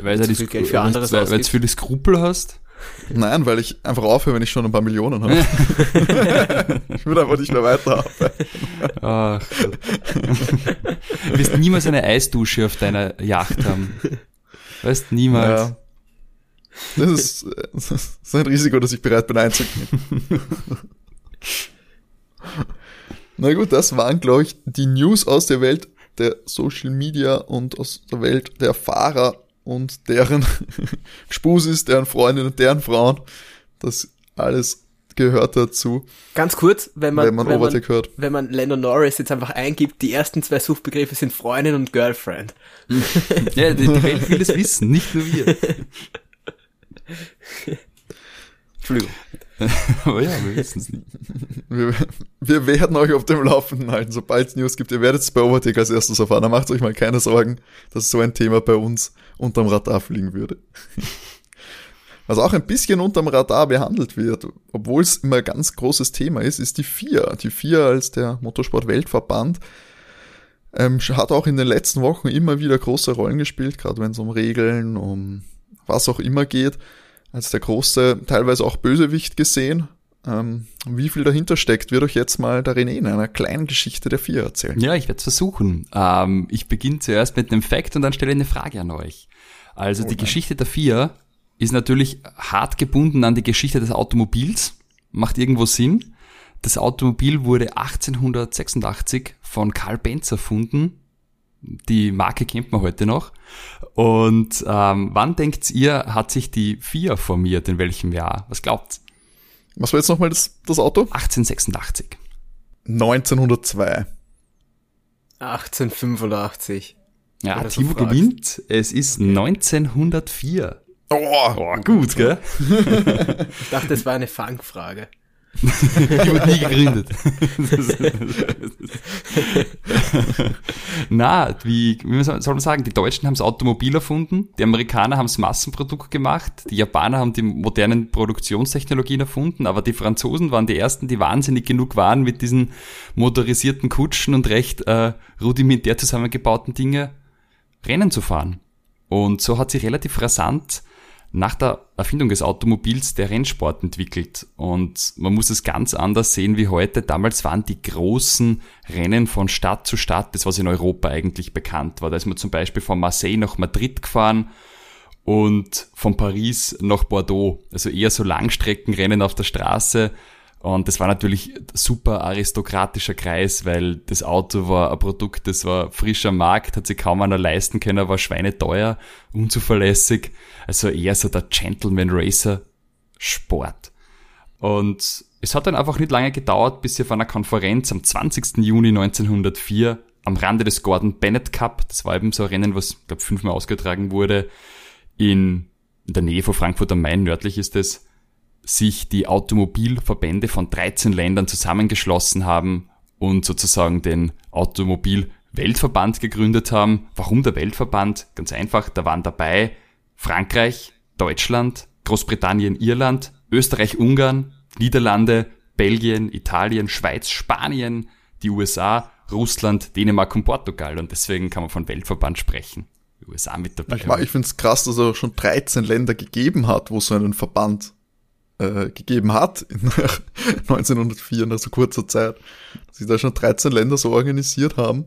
Weil du die Geld für anderes weil, weil du viele Skrupel hast? Nein, weil ich einfach aufhöre, wenn ich schon ein paar Millionen habe. ich würde einfach nicht mehr weiterarbeiten. Ach Gott. Du wirst niemals eine Eisdusche auf deiner Yacht haben. Weißt, niemals. Ja. Das ist, das ist ein Risiko, das ich bereit bin einzugehen. Na gut, das waren, glaube ich, die News aus der Welt der Social Media und aus der Welt der Fahrer und deren Spusis, deren Freundinnen, deren Frauen. Das alles gehört dazu. Ganz kurz, wenn man, wenn man, wenn man, hört. Wenn man Lennon Norris jetzt einfach eingibt, die ersten zwei Suchbegriffe sind Freundin und Girlfriend. ja, die, die Welt will es wissen, nicht nur wir. Entschuldigung. Aber ja, wir wissen es nicht. Wir, wir, werden euch auf dem Laufenden halten, sobald es News gibt. Ihr werdet es bei Overtake als erstes erfahren. Da macht euch mal keine Sorgen, dass so ein Thema bei uns unterm Radar fliegen würde. Was auch ein bisschen unterm Radar behandelt wird, obwohl es immer ein ganz großes Thema ist, ist die FIA. Die FIA als der Motorsport-Weltverband ähm, hat auch in den letzten Wochen immer wieder große Rollen gespielt, gerade wenn es um Regeln, um was auch immer geht als der große, teilweise auch Bösewicht gesehen. Ähm, wie viel dahinter steckt, wird euch jetzt mal der René in einer kleinen Geschichte der vier erzählen. Ja, ich werde es versuchen. Ähm, ich beginne zuerst mit einem Fact und dann stelle ich eine Frage an euch. Also oh die Geschichte der vier ist natürlich hart gebunden an die Geschichte des Automobils. Macht irgendwo Sinn. Das Automobil wurde 1886 von Karl Benz erfunden die Marke kennt man heute noch. Und ähm, wann denkt ihr, hat sich die FIA formiert? In welchem Jahr? Was glaubt Was war jetzt nochmal das, das Auto? 1886. 1902. 1885. Ja, Timo so gewinnt. Es ist 1904. Oh, oh gut, gell? ich dachte, es war eine Fangfrage. Die wurde nie gegründet. Na, wie, wie soll man sagen, die Deutschen haben das Automobil erfunden, die Amerikaner haben das Massenprodukt gemacht, die Japaner haben die modernen Produktionstechnologien erfunden, aber die Franzosen waren die ersten, die wahnsinnig genug waren, mit diesen motorisierten Kutschen und recht äh, rudimentär zusammengebauten Dinge Rennen zu fahren. Und so hat sich relativ rasant nach der Erfindung des Automobils der Rennsport entwickelt. Und man muss es ganz anders sehen wie heute. Damals waren die großen Rennen von Stadt zu Stadt, das was in Europa eigentlich bekannt war. Da ist man zum Beispiel von Marseille nach Madrid gefahren und von Paris nach Bordeaux. Also eher so Langstreckenrennen auf der Straße und das war natürlich super aristokratischer Kreis, weil das Auto war ein Produkt, das war frischer Markt, hat sich kaum einer leisten können, war schweineteuer, unzuverlässig. Also eher so der Gentleman Racer Sport. Und es hat dann einfach nicht lange gedauert, bis sie auf einer Konferenz am 20. Juni 1904 am Rande des Gordon Bennett Cup, das war eben so ein Rennen, was, glaube fünfmal ausgetragen wurde, in, in der Nähe von Frankfurt am Main, nördlich ist es, sich die Automobilverbände von 13 Ländern zusammengeschlossen haben und sozusagen den Automobil-Weltverband gegründet haben. Warum der Weltverband? Ganz einfach, da waren dabei Frankreich, Deutschland, Großbritannien, Irland, Österreich, Ungarn, Niederlande, Belgien, Italien, Schweiz, Spanien, die USA, Russland, Dänemark und Portugal. Und deswegen kann man von Weltverband sprechen. Die USA mit dabei. Ich, ich finde es krass, dass er schon 13 Länder gegeben hat, wo so einen Verband äh, gegeben hat, in 1904, nach so kurzer Zeit, dass sich da schon 13 Länder so organisiert haben.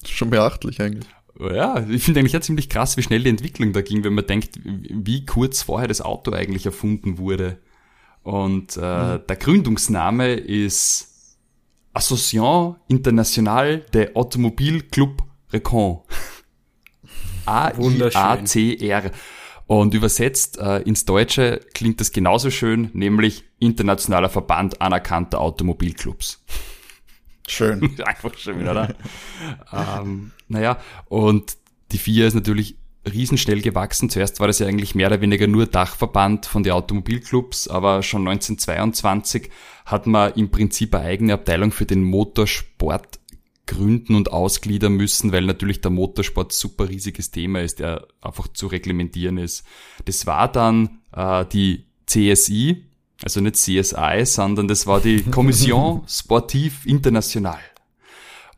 Das ist schon beachtlich eigentlich. ja, ich finde eigentlich ja ziemlich krass, wie schnell die Entwicklung da ging, wenn man denkt, wie kurz vorher das Auto eigentlich erfunden wurde. Und äh, mhm. der Gründungsname ist Association Internationale de Automobile Club Recon. A-I-A-C-R. Und übersetzt äh, ins Deutsche klingt das genauso schön, nämlich Internationaler Verband anerkannter Automobilclubs. Schön. Einfach schön, oder? ähm, naja, und die FIA ist natürlich riesenschnell gewachsen. Zuerst war das ja eigentlich mehr oder weniger nur Dachverband von den Automobilclubs, aber schon 1922 hat man im Prinzip eine eigene Abteilung für den Motorsport gründen und ausgliedern müssen, weil natürlich der Motorsport super riesiges Thema ist, der einfach zu reglementieren ist. Das war dann äh, die CSI, also nicht CSI, sondern das war die Kommission Sportive International.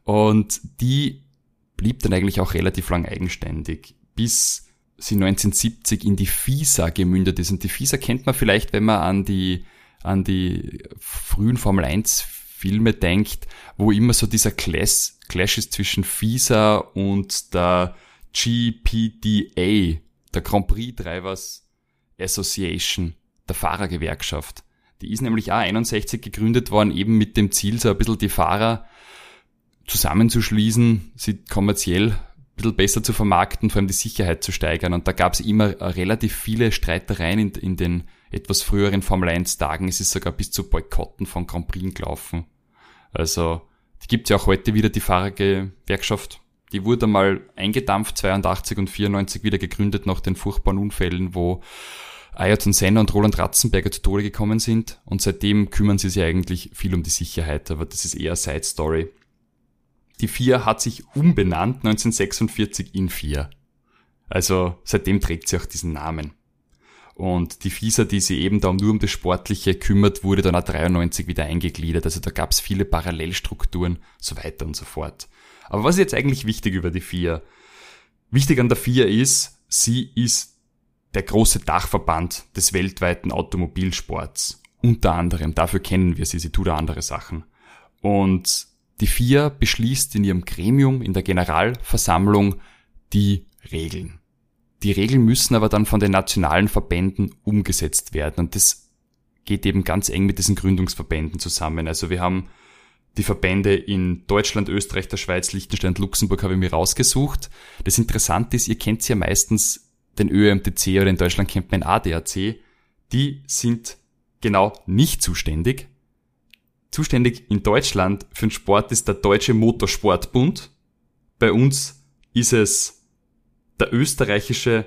Und die blieb dann eigentlich auch relativ lang eigenständig, bis sie 1970 in die FISA gemündet ist. Und die FISA kennt man vielleicht, wenn man an die, an die frühen Formel 1 Filme denkt, wo immer so dieser Clash, Clash ist zwischen FISA und der GPDA, der Grand Prix Drivers Association, der Fahrergewerkschaft. Die ist nämlich auch 61 gegründet worden, eben mit dem Ziel, so ein bisschen die Fahrer zusammenzuschließen, sie kommerziell ein bisschen besser zu vermarkten, vor allem die Sicherheit zu steigern. Und da gab es immer relativ viele Streitereien in, in den etwas früheren Formel 1 Tagen. Es ist sogar bis zu Boykotten von Grand Prix gelaufen. Also, die gibt's ja auch heute wieder, die Fahrergewerkschaft. Die wurde mal eingedampft, 82 und 94 wieder gegründet nach den furchtbaren Unfällen, wo Ayrton Senna und Roland Ratzenberger zu Tode gekommen sind. Und seitdem kümmern sie sich eigentlich viel um die Sicherheit, aber das ist eher Side Story. Die FIA hat sich umbenannt 1946 in FIA. Also seitdem trägt sie auch diesen Namen. Und die FISA, die sich eben da nur um das Sportliche kümmert, wurde dann auch 93 wieder eingegliedert. Also da gab es viele Parallelstrukturen, so weiter und so fort. Aber was ist jetzt eigentlich wichtig über die FIA? Wichtig an der FIA ist, sie ist der große Dachverband des weltweiten Automobilsports. Unter anderem, dafür kennen wir sie, sie tut auch andere Sachen. Und die FIA beschließt in ihrem Gremium, in der Generalversammlung, die Regeln. Die Regeln müssen aber dann von den nationalen Verbänden umgesetzt werden und das geht eben ganz eng mit diesen Gründungsverbänden zusammen. Also wir haben die Verbände in Deutschland, Österreich, der Schweiz, Liechtenstein Luxemburg habe ich mir rausgesucht. Das Interessante ist, ihr kennt ja meistens den ÖMTC oder in Deutschland kennt man ADAC. Die sind genau nicht zuständig, zuständig in Deutschland für den Sport ist der Deutsche Motorsportbund. Bei uns ist es der österreichische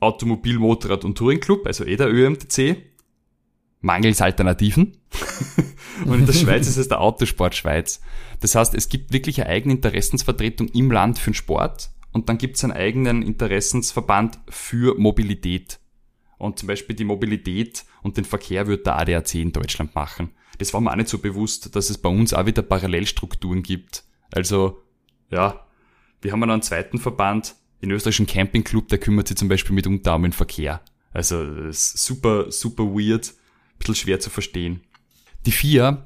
Automobil, Motorrad und Touring Club, also eh der ÖMTC. Mangels Alternativen. und in der Schweiz ist es der Autosport Schweiz. Das heißt, es gibt wirklich eine eigene Interessensvertretung im Land für den Sport und dann gibt es einen eigenen Interessensverband für Mobilität. Und zum Beispiel die Mobilität und den Verkehr wird der ADAC in Deutschland machen das war mir auch nicht so bewusst, dass es bei uns auch wieder Parallelstrukturen gibt. Also, ja, wir haben einen zweiten Verband, den österreichischen Campingclub, der kümmert sich zum Beispiel mitunter um den Verkehr. Also, super, super weird, ein bisschen schwer zu verstehen. Die FIA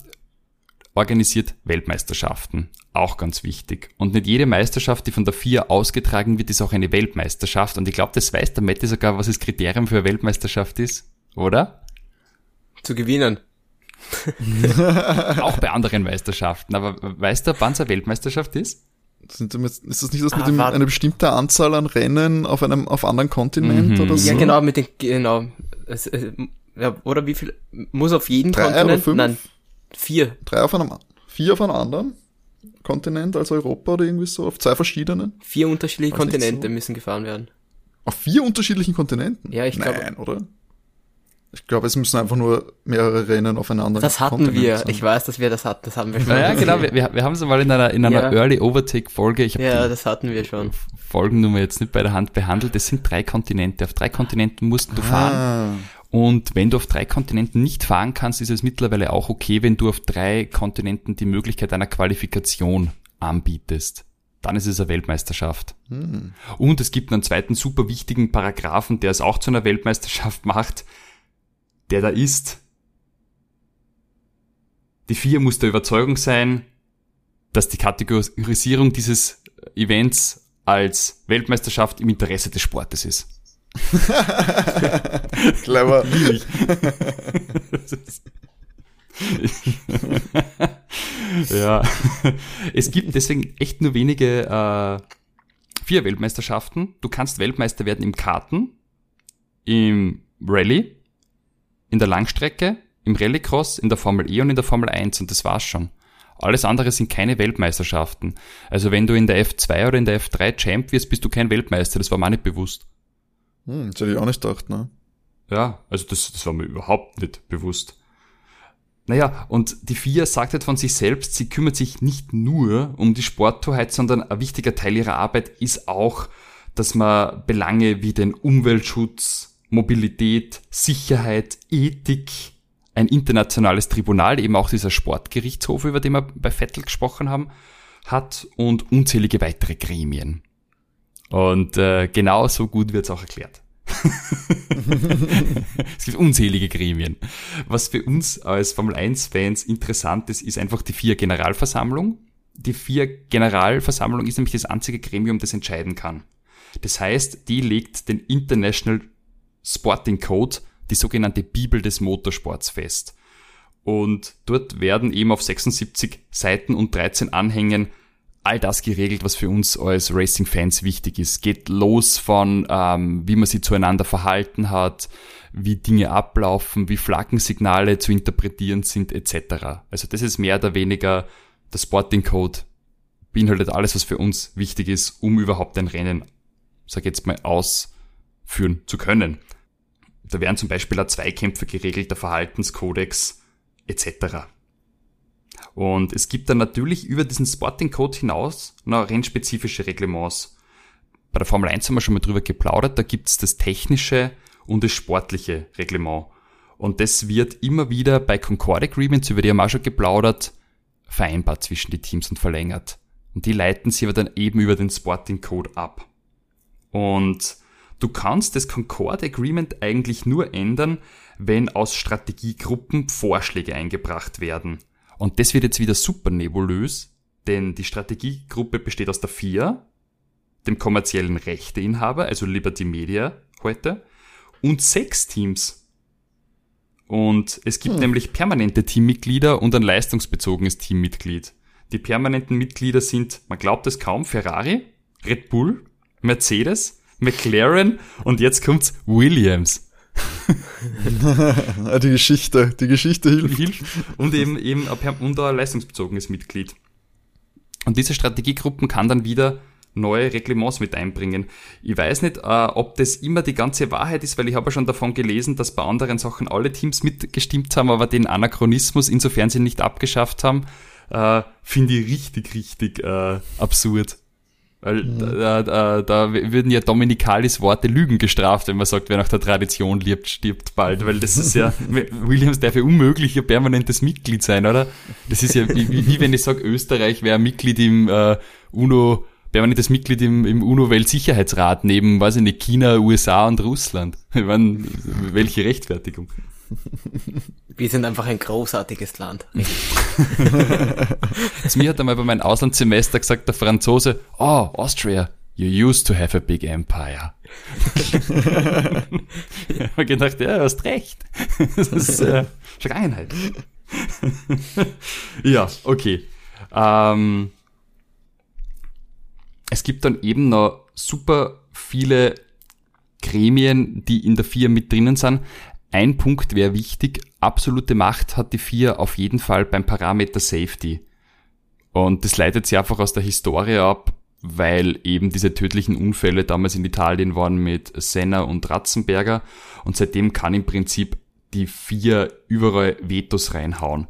organisiert Weltmeisterschaften, auch ganz wichtig. Und nicht jede Meisterschaft, die von der FIA ausgetragen wird, ist auch eine Weltmeisterschaft. Und ich glaube, das weiß der Mette sogar, was das Kriterium für eine Weltmeisterschaft ist, oder? Zu gewinnen. auch bei anderen Meisterschaften. Aber weißt du, wann es eine Weltmeisterschaft ist? Ist das nicht das mit ah, dem, eine bestimmte Anzahl an Rennen auf einem auf anderen Kontinent mhm. oder so? Ja, genau, mit den, genau. Es, äh, ja, oder wie viel, muss auf jeden Drei Kontinent? Oder fünf? Nein, vier. Drei auf einem, vier auf einem anderen Kontinent als Europa oder irgendwie so, auf zwei verschiedenen? Vier unterschiedliche Kontinente so. müssen gefahren werden. Auf vier unterschiedlichen Kontinenten? Ja, ich glaube. Nein, oder? Ich glaube, es müssen einfach nur mehrere Rennen aufeinander. Das hatten Kontinent wir. Sein. Ich weiß, dass wir das hatten. Das haben wir schon. Ja, genau. Wir, wir haben es mal in einer, in einer ja. Early Overtake Folge. Ich ja, das hatten wir schon. Folgennummer jetzt nicht bei der Hand behandelt. Es sind drei Kontinente. Auf drei Kontinenten musst du ah. fahren. Und wenn du auf drei Kontinenten nicht fahren kannst, ist es mittlerweile auch okay, wenn du auf drei Kontinenten die Möglichkeit einer Qualifikation anbietest. Dann ist es eine Weltmeisterschaft. Hm. Und es gibt einen zweiten super wichtigen Paragraphen, der es auch zu einer Weltmeisterschaft macht der da ist. Die vier muss der Überzeugung sein, dass die Kategorisierung dieses Events als Weltmeisterschaft im Interesse des Sportes ist. Clever. ja. Es gibt deswegen echt nur wenige äh, vier Weltmeisterschaften. Du kannst Weltmeister werden im Karten, im Rallye, in der Langstrecke, im Rallycross, in der Formel E und in der Formel 1 und das war's schon. Alles andere sind keine Weltmeisterschaften. Also wenn du in der F2 oder in der F3 Champ wirst, bist du kein Weltmeister. Das war mir nicht bewusst. Hm, das hätte ich auch nicht gedacht, ne? Ja, also das, das war mir überhaupt nicht bewusst. Naja, und die FIA sagt halt von sich selbst, sie kümmert sich nicht nur um die Sporttorheit, sondern ein wichtiger Teil ihrer Arbeit ist auch, dass man Belange wie den Umweltschutz, Mobilität, Sicherheit, Ethik, ein internationales Tribunal, eben auch dieser Sportgerichtshof, über den wir bei Vettel gesprochen haben, hat und unzählige weitere Gremien. Und äh, genau so gut wird's auch erklärt. es gibt unzählige Gremien. Was für uns als Formel 1-Fans interessant ist, ist einfach die vier Generalversammlung. Die vier Generalversammlung ist nämlich das einzige Gremium, das entscheiden kann. Das heißt, die legt den International Sporting Code, die sogenannte Bibel des Motorsports fest. Und dort werden eben auf 76 Seiten und 13 Anhängen all das geregelt, was für uns als Racing-Fans wichtig ist. Geht los von, ähm, wie man sich zueinander verhalten hat, wie Dinge ablaufen, wie Flaggensignale zu interpretieren sind, etc. Also das ist mehr oder weniger der Sporting Code, beinhaltet alles, was für uns wichtig ist, um überhaupt ein Rennen, sag jetzt mal, ausführen zu können. Da werden zum Beispiel auch Zweikämpfe geregelt, der Verhaltenskodex, etc. Und es gibt dann natürlich über diesen Sporting Code hinaus noch rennspezifische Reglements. Bei der Formel 1 haben wir schon mal drüber geplaudert, da gibt's das technische und das sportliche Reglement. Und das wird immer wieder bei Concord Agreements, über die haben wir auch schon geplaudert, vereinbart zwischen die Teams und verlängert. Und die leiten sie aber dann eben über den Sporting Code ab. Und du kannst das Concord Agreement eigentlich nur ändern, wenn aus Strategiegruppen Vorschläge eingebracht werden. Und das wird jetzt wieder super nebulös, denn die Strategiegruppe besteht aus der FIA, dem kommerziellen Rechteinhaber, also Liberty Media heute, und sechs Teams. Und es gibt hm. nämlich permanente Teammitglieder und ein leistungsbezogenes Teammitglied. Die permanenten Mitglieder sind, man glaubt es kaum, Ferrari, Red Bull, Mercedes, McLaren und jetzt kommt's Williams. die Geschichte, die Geschichte hilft. hilft. Und eben, eben und ein leistungsbezogenes Mitglied. Und diese Strategiegruppen kann dann wieder neue Reglements mit einbringen. Ich weiß nicht, äh, ob das immer die ganze Wahrheit ist, weil ich habe ja schon davon gelesen, dass bei anderen Sachen alle Teams mitgestimmt haben, aber den Anachronismus, insofern sie nicht abgeschafft haben, äh, finde ich richtig, richtig äh, absurd. Weil mhm. da, da, da würden ja Dominikalis Worte Lügen gestraft, wenn man sagt, wer nach der Tradition lebt, stirbt bald. Weil das ist ja, Williams darf ja unmöglich ein permanentes Mitglied sein, oder? Das ist ja wie, wie wenn ich sage, Österreich wäre Mitglied im äh, UNO, permanentes Mitglied im, im UNO-Weltsicherheitsrat neben, weiß ich nicht, China, USA und Russland. Ich meine, welche Rechtfertigung? Wir sind einfach ein großartiges Land. Mir hat einmal bei meinem Auslandssemester gesagt, der Franzose, oh, Austria, you used to have a big empire. ich habe gedacht, ja, du hast recht. Das ist äh, Vergangenheit. ja, okay. Ähm, es gibt dann eben noch super viele Gremien, die in der FIA mit drinnen sind. Ein Punkt wäre wichtig, absolute Macht hat die FIA auf jeden Fall beim Parameter Safety. Und das leitet sie einfach aus der Historie ab, weil eben diese tödlichen Unfälle damals in Italien waren mit Senna und Ratzenberger und seitdem kann im Prinzip die FIA überall Vetos reinhauen.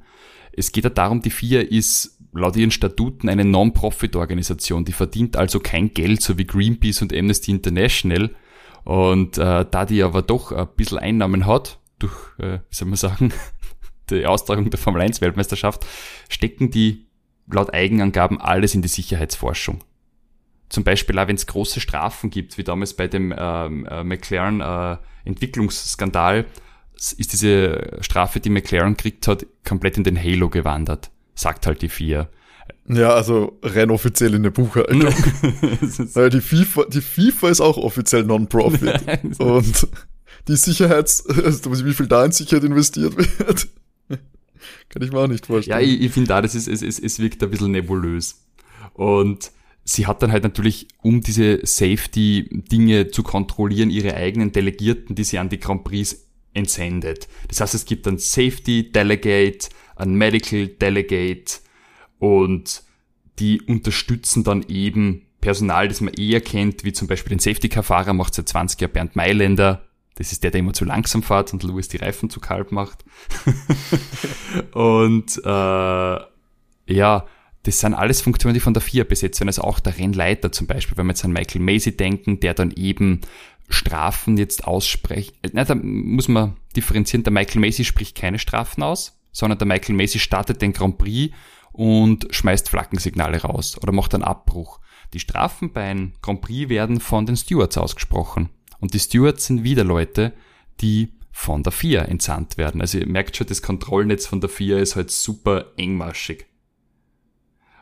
Es geht ja darum, die FIA ist laut ihren Statuten eine Non-Profit-Organisation, die verdient also kein Geld, so wie Greenpeace und Amnesty International, und äh, da die aber doch ein bisschen Einnahmen hat, durch, äh, wie soll man sagen, die Austragung der Formel 1 Weltmeisterschaft, stecken die laut Eigenangaben alles in die Sicherheitsforschung. Zum Beispiel auch wenn es große Strafen gibt, wie damals bei dem ähm, äh, McLaren äh, Entwicklungsskandal, ist diese Strafe, die McLaren kriegt hat, komplett in den Halo gewandert, sagt halt die vier. Ja, also renn offiziell in der Buchhaltung. Weil die FIFA, die FIFA ist auch offiziell Non-Profit. Und die Sicherheits, also wie viel da in Sicherheit investiert wird, kann ich mir auch nicht vorstellen. Ja, ich, ich finde da, das ist, es, es, es wirkt ein bisschen nebulös. Und sie hat dann halt natürlich, um diese Safety-Dinge zu kontrollieren, ihre eigenen Delegierten, die sie an die Grand Prix entsendet. Das heißt, es gibt einen Safety Delegate, ein Medical Delegate und die unterstützen dann eben Personal, das man eher kennt, wie zum Beispiel den Safety-Car-Fahrer, macht seit 20 Jahren Bernd Mailänder. Das ist der, der immer zu langsam fährt und Louis die Reifen zu kalt macht. und äh, ja, das sind alles Funktionen, die von der FIA besetzt werden. Also auch der Rennleiter zum Beispiel, wenn wir jetzt an Michael Macy denken, der dann eben Strafen jetzt ausspricht. Na, da muss man differenzieren. Der Michael Macy spricht keine Strafen aus, sondern der Michael Macy startet den Grand Prix und schmeißt Flaggensignale raus oder macht einen Abbruch. Die Strafen bei einem Grand Prix werden von den Stewards ausgesprochen. Und die Stewards sind wieder Leute, die von der FIA entsandt werden. Also ihr merkt schon, das Kontrollnetz von der FIA ist halt super engmaschig.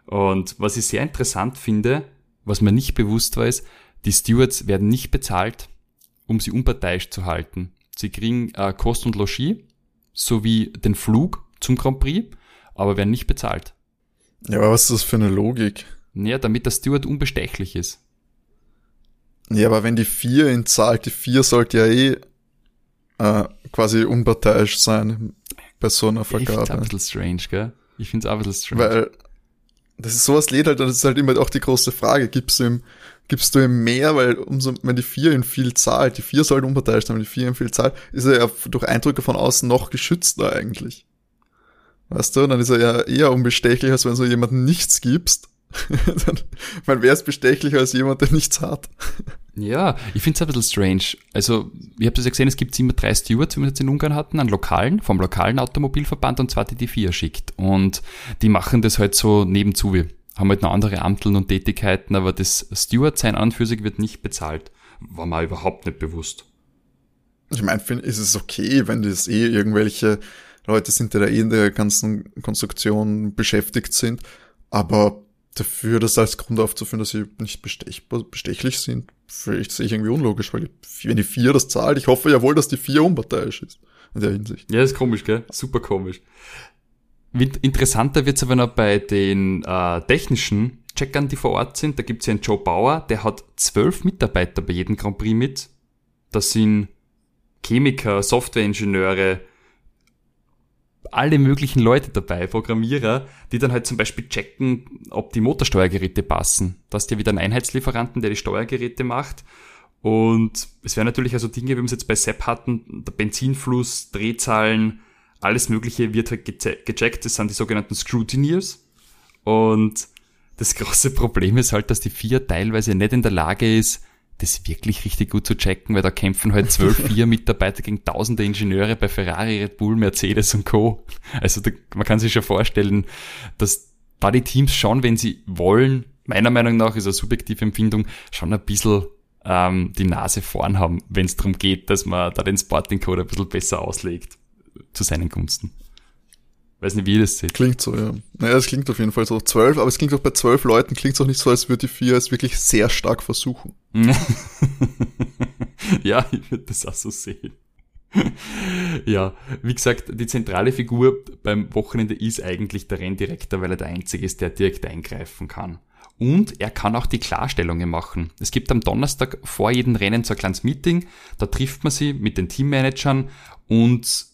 Und was ich sehr interessant finde, was mir nicht bewusst war, ist, die Stewards werden nicht bezahlt, um sie unparteiisch zu halten. Sie kriegen äh, Kost und Logis sowie den Flug zum Grand Prix, aber werden nicht bezahlt. Ja, aber was ist das für eine Logik? Ja, damit der Steward unbestechlich ist. Ja, aber wenn die vier ihn zahlt, die vier sollte ja eh äh, quasi unparteiisch sein bei so einer Vergabe. Ich find's ein bisschen strange, gell? Ich find's auch ein bisschen strange. Weil das ist sowas lädt halt, das ist halt immer auch die große Frage, gibst du ihm, gibst du ihm mehr, weil umso, wenn die vier ihn viel zahlt, die vier sollten unparteiisch sein, wenn die vier ihm viel zahlt, ist er ja durch Eindrücke von außen noch geschützter eigentlich. Weißt du, dann ist er ja eher unbestechlich, als wenn du jemandem nichts gibst. dann, man wäre es bestechlicher als jemand, der nichts hat. Ja, ich finde es ein bisschen strange. Also, ihr habt es ja gesehen, es gibt immer drei Stewards, wie wir jetzt in Ungarn hatten, an lokalen, vom lokalen Automobilverband und zwei, die die vier schickt. Und die machen das halt so nebenzu. Wir haben halt noch andere Amteln und Tätigkeiten, aber das Steward sein an für sich wird nicht bezahlt. War mir überhaupt nicht bewusst. Ich meine, ist es okay, wenn das eh irgendwelche Leute sind, die da eh in der ganzen Konstruktion beschäftigt sind. Aber dafür, das als Grund aufzuführen, dass sie nicht bestechlich sind, vielleicht sehe ich irgendwie unlogisch, weil wenn die vier das zahlt, ich hoffe ja wohl, dass die vier unparteiisch ist. In der Hinsicht. Ja, ist komisch, gell? Super komisch. Interessanter wird's aber noch bei den äh, technischen Checkern, die vor Ort sind. Da gibt's ja einen Joe Bauer, der hat zwölf Mitarbeiter bei jedem Grand Prix mit. Das sind Chemiker, Softwareingenieure, alle möglichen Leute dabei, Programmierer, die dann halt zum Beispiel checken, ob die Motorsteuergeräte passen. Da hast ja wieder einen Einheitslieferanten, der die Steuergeräte macht. Und es wären natürlich also Dinge, wie wir es jetzt bei Sepp hatten, der Benzinfluss, Drehzahlen, alles Mögliche wird halt gecheckt. Das sind die sogenannten Scrutineers. Und das große Problem ist halt, dass die vier teilweise nicht in der Lage ist, das wirklich richtig gut zu checken, weil da kämpfen halt zwölf vier Mitarbeiter gegen tausende Ingenieure bei Ferrari, Red Bull, Mercedes und Co. Also da, man kann sich schon vorstellen, dass da die Teams schon, wenn sie wollen, meiner Meinung nach ist eine subjektive Empfindung, schon ein bisschen ähm, die Nase vorn haben, wenn es darum geht, dass man da den Sporting Code ein bisschen besser auslegt zu seinen Gunsten. Weiß nicht, wie ihr das seht. Klingt so, ja. Naja, es klingt auf jeden Fall so. Zwölf, aber es klingt auch bei zwölf Leuten, klingt es auch nicht so, als würde die vier es wirklich sehr stark versuchen. ja, ich würde das auch so sehen. ja, wie gesagt, die zentrale Figur beim Wochenende ist eigentlich der Renndirektor, weil er der Einzige ist, der direkt eingreifen kann. Und er kann auch die Klarstellungen machen. Es gibt am Donnerstag vor jedem Rennen so ein kleines Meeting, da trifft man sie mit den Teammanagern und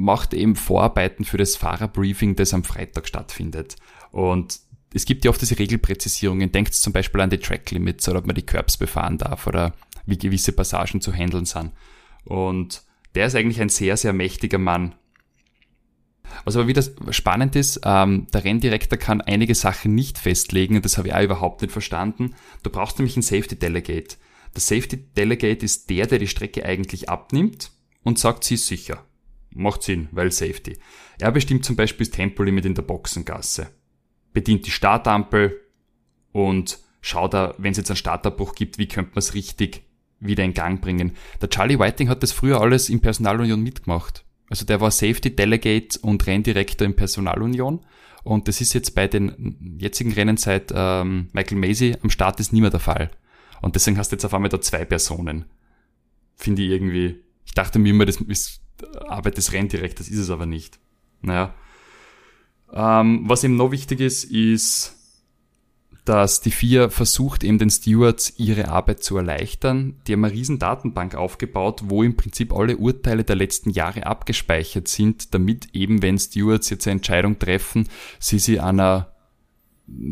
macht eben Vorarbeiten für das Fahrerbriefing, das am Freitag stattfindet. Und es gibt ja oft diese Regelpräzisierungen. Denkt zum Beispiel an die Track Limits oder ob man die Curbs befahren darf oder wie gewisse Passagen zu handeln sind. Und der ist eigentlich ein sehr, sehr mächtiger Mann. Was aber wieder spannend ist, ähm, der Renndirektor kann einige Sachen nicht festlegen und das habe ich auch überhaupt nicht verstanden. Du brauchst nämlich einen Safety Delegate. Der Safety Delegate ist der, der die Strecke eigentlich abnimmt und sagt, sie ist sicher. Macht Sinn, weil Safety. Er bestimmt zum Beispiel das Tempolimit in der Boxengasse, bedient die Startampel und schaut da, wenn es jetzt einen Startabbruch gibt, wie könnte man es richtig wieder in Gang bringen. Der Charlie Whiting hat das früher alles in Personalunion mitgemacht. Also der war Safety Delegate und Renndirektor in Personalunion. Und das ist jetzt bei den jetzigen Rennen seit ähm, Michael Macy am Start ist nie mehr der Fall. Und deswegen hast du jetzt auf einmal da zwei Personen. Finde ich irgendwie. Ich dachte mir immer, das ist Arbeit des Renndirektors, ist es aber nicht. Naja. Ähm, was eben noch wichtig ist, ist, dass die vier versucht, eben den Stewards ihre Arbeit zu erleichtern. Die haben eine riesen Datenbank aufgebaut, wo im Prinzip alle Urteile der letzten Jahre abgespeichert sind, damit eben, wenn Stewards jetzt eine Entscheidung treffen, sie sie einer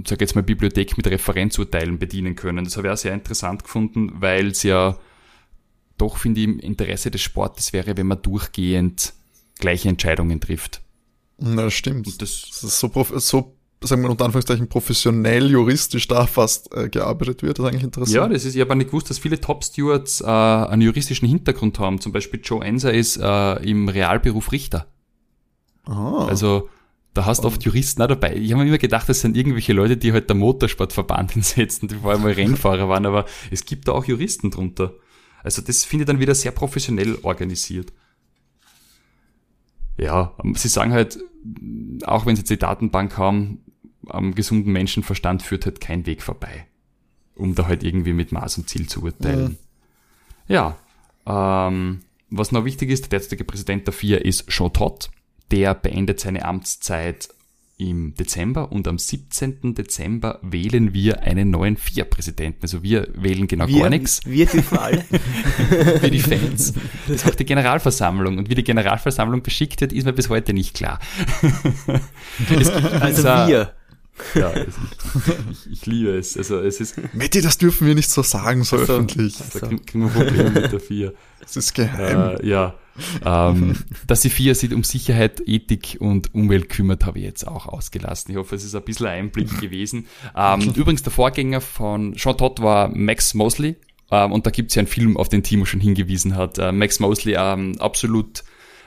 sag jetzt mal Bibliothek mit Referenzurteilen bedienen können. Das habe ich auch sehr interessant gefunden, weil es ja doch, finde ich, im Interesse des Sportes wäre, wenn man durchgehend gleiche Entscheidungen trifft. Na, das stimmt. Und das, das ist so, so sagen wir unter Anführungszeichen professionell, juristisch da fast äh, gearbeitet wird. Das ist eigentlich interessant. Ja, das ist, ich habe nicht gewusst, dass viele Top-Stewards äh, einen juristischen Hintergrund haben. Zum Beispiel Joe Enser ist äh, im Realberuf Richter. Ah. Also da hast du oft Juristen auch dabei. Ich habe mir immer gedacht, das sind irgendwelche Leute, die halt der Motorsportverband hinsetzen, die vor allem mal Rennfahrer waren, aber es gibt da auch Juristen drunter. Also das finde ich dann wieder sehr professionell organisiert. Ja, sie sagen halt, auch wenn sie jetzt die Datenbank haben, am gesunden Menschenverstand führt halt kein Weg vorbei, um da halt irgendwie mit Maß und Ziel zu urteilen. Ja, ja ähm, was noch wichtig ist, der derzeitige Präsident der FIA ist Jean Todt. Der beendet seine Amtszeit im Dezember und am 17. Dezember wählen wir einen neuen FIA-Präsidenten. Also wir wählen genau wir, gar nichts. Wir dürfen alle. Für die Fans. Das macht die Generalversammlung. Und wie die Generalversammlung beschickt wird, ist mir bis heute nicht klar. also wir. Ja, ich, ich, liebe es. Also es ist. Metti, das dürfen wir nicht so sagen, so also, öffentlich. Da kriegen wir Probleme mit der FIA. Das ist geheim. Äh, ja. ähm, dass die FIA sich um Sicherheit, Ethik und Umwelt kümmert, habe ich jetzt auch ausgelassen. Ich hoffe, es ist ein bisschen ein Einblick gewesen. Ähm, übrigens, der Vorgänger von Jean Todt war Max Mosley. Ähm, und da gibt es ja einen Film, auf den Timo schon hingewiesen hat. Äh, Max Mosley, ähm, absolut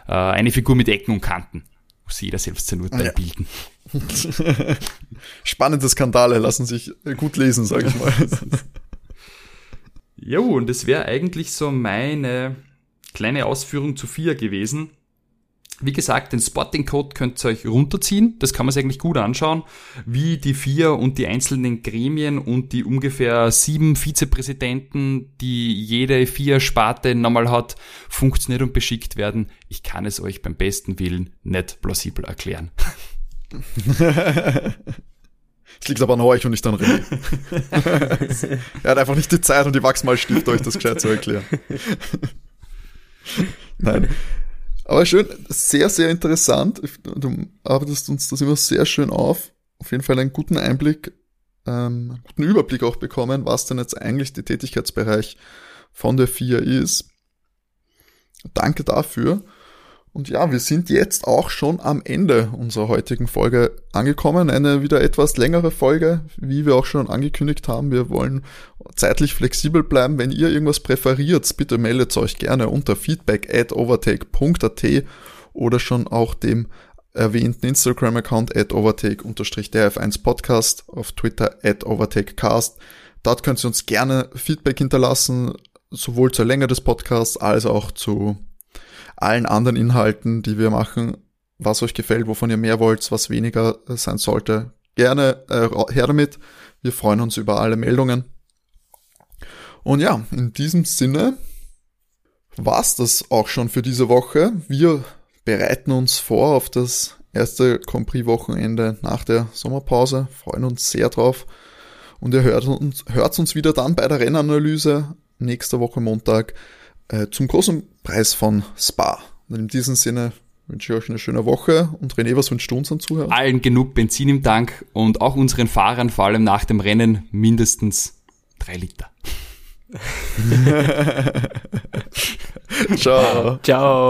äh, eine Figur mit Ecken und Kanten. Muss jeder selbst sein Urteil ja. bilden. Spannende Skandale lassen sich gut lesen, sage ich mal. jo, und das wäre eigentlich so meine kleine Ausführung zu FIA gewesen. Wie gesagt, den Spotting-Code könnt ihr euch runterziehen. Das kann man sich eigentlich gut anschauen, wie die vier und die einzelnen Gremien und die ungefähr sieben Vizepräsidenten, die jede vier Sparte nochmal hat, funktioniert und beschickt werden. Ich kann es euch beim besten Willen nicht plausibel erklären. Es liegt aber an euch und nicht an René. er hat einfach nicht die Zeit und die Wachsmalstift, euch das gescheit zu erklären. Nein. Aber schön, sehr, sehr interessant. Du arbeitest uns das immer sehr schön auf. Auf jeden Fall einen guten Einblick, ähm, guten Überblick auch bekommen, was denn jetzt eigentlich der Tätigkeitsbereich von der FIA ist. Danke dafür. Und ja, wir sind jetzt auch schon am Ende unserer heutigen Folge angekommen. Eine wieder etwas längere Folge, wie wir auch schon angekündigt haben. Wir wollen zeitlich flexibel bleiben. Wenn ihr irgendwas präferiert, bitte meldet euch gerne unter feedback at overtake.at oder schon auch dem erwähnten Instagram-Account at overtake-df1podcast, auf Twitter at overtakecast. Dort könnt ihr uns gerne Feedback hinterlassen, sowohl zur Länge des Podcasts als auch zu allen anderen Inhalten, die wir machen, was euch gefällt, wovon ihr mehr wollt, was weniger sein sollte. Gerne äh, her damit. Wir freuen uns über alle Meldungen. Und ja, in diesem Sinne war's das auch schon für diese Woche. Wir bereiten uns vor auf das erste Compris-Wochenende nach der Sommerpause, freuen uns sehr drauf. Und ihr hört uns, hört uns wieder dann bei der Rennanalyse nächste Woche Montag äh, zum großen Preis von Spa. Und in diesem Sinne wünsche ich euch eine schöne Woche und René, was wünscht du unseren Zuhörern? Allen genug Benzin im Tank und auch unseren Fahrern, vor allem nach dem Rennen, mindestens drei Liter. Ciao. Ciao.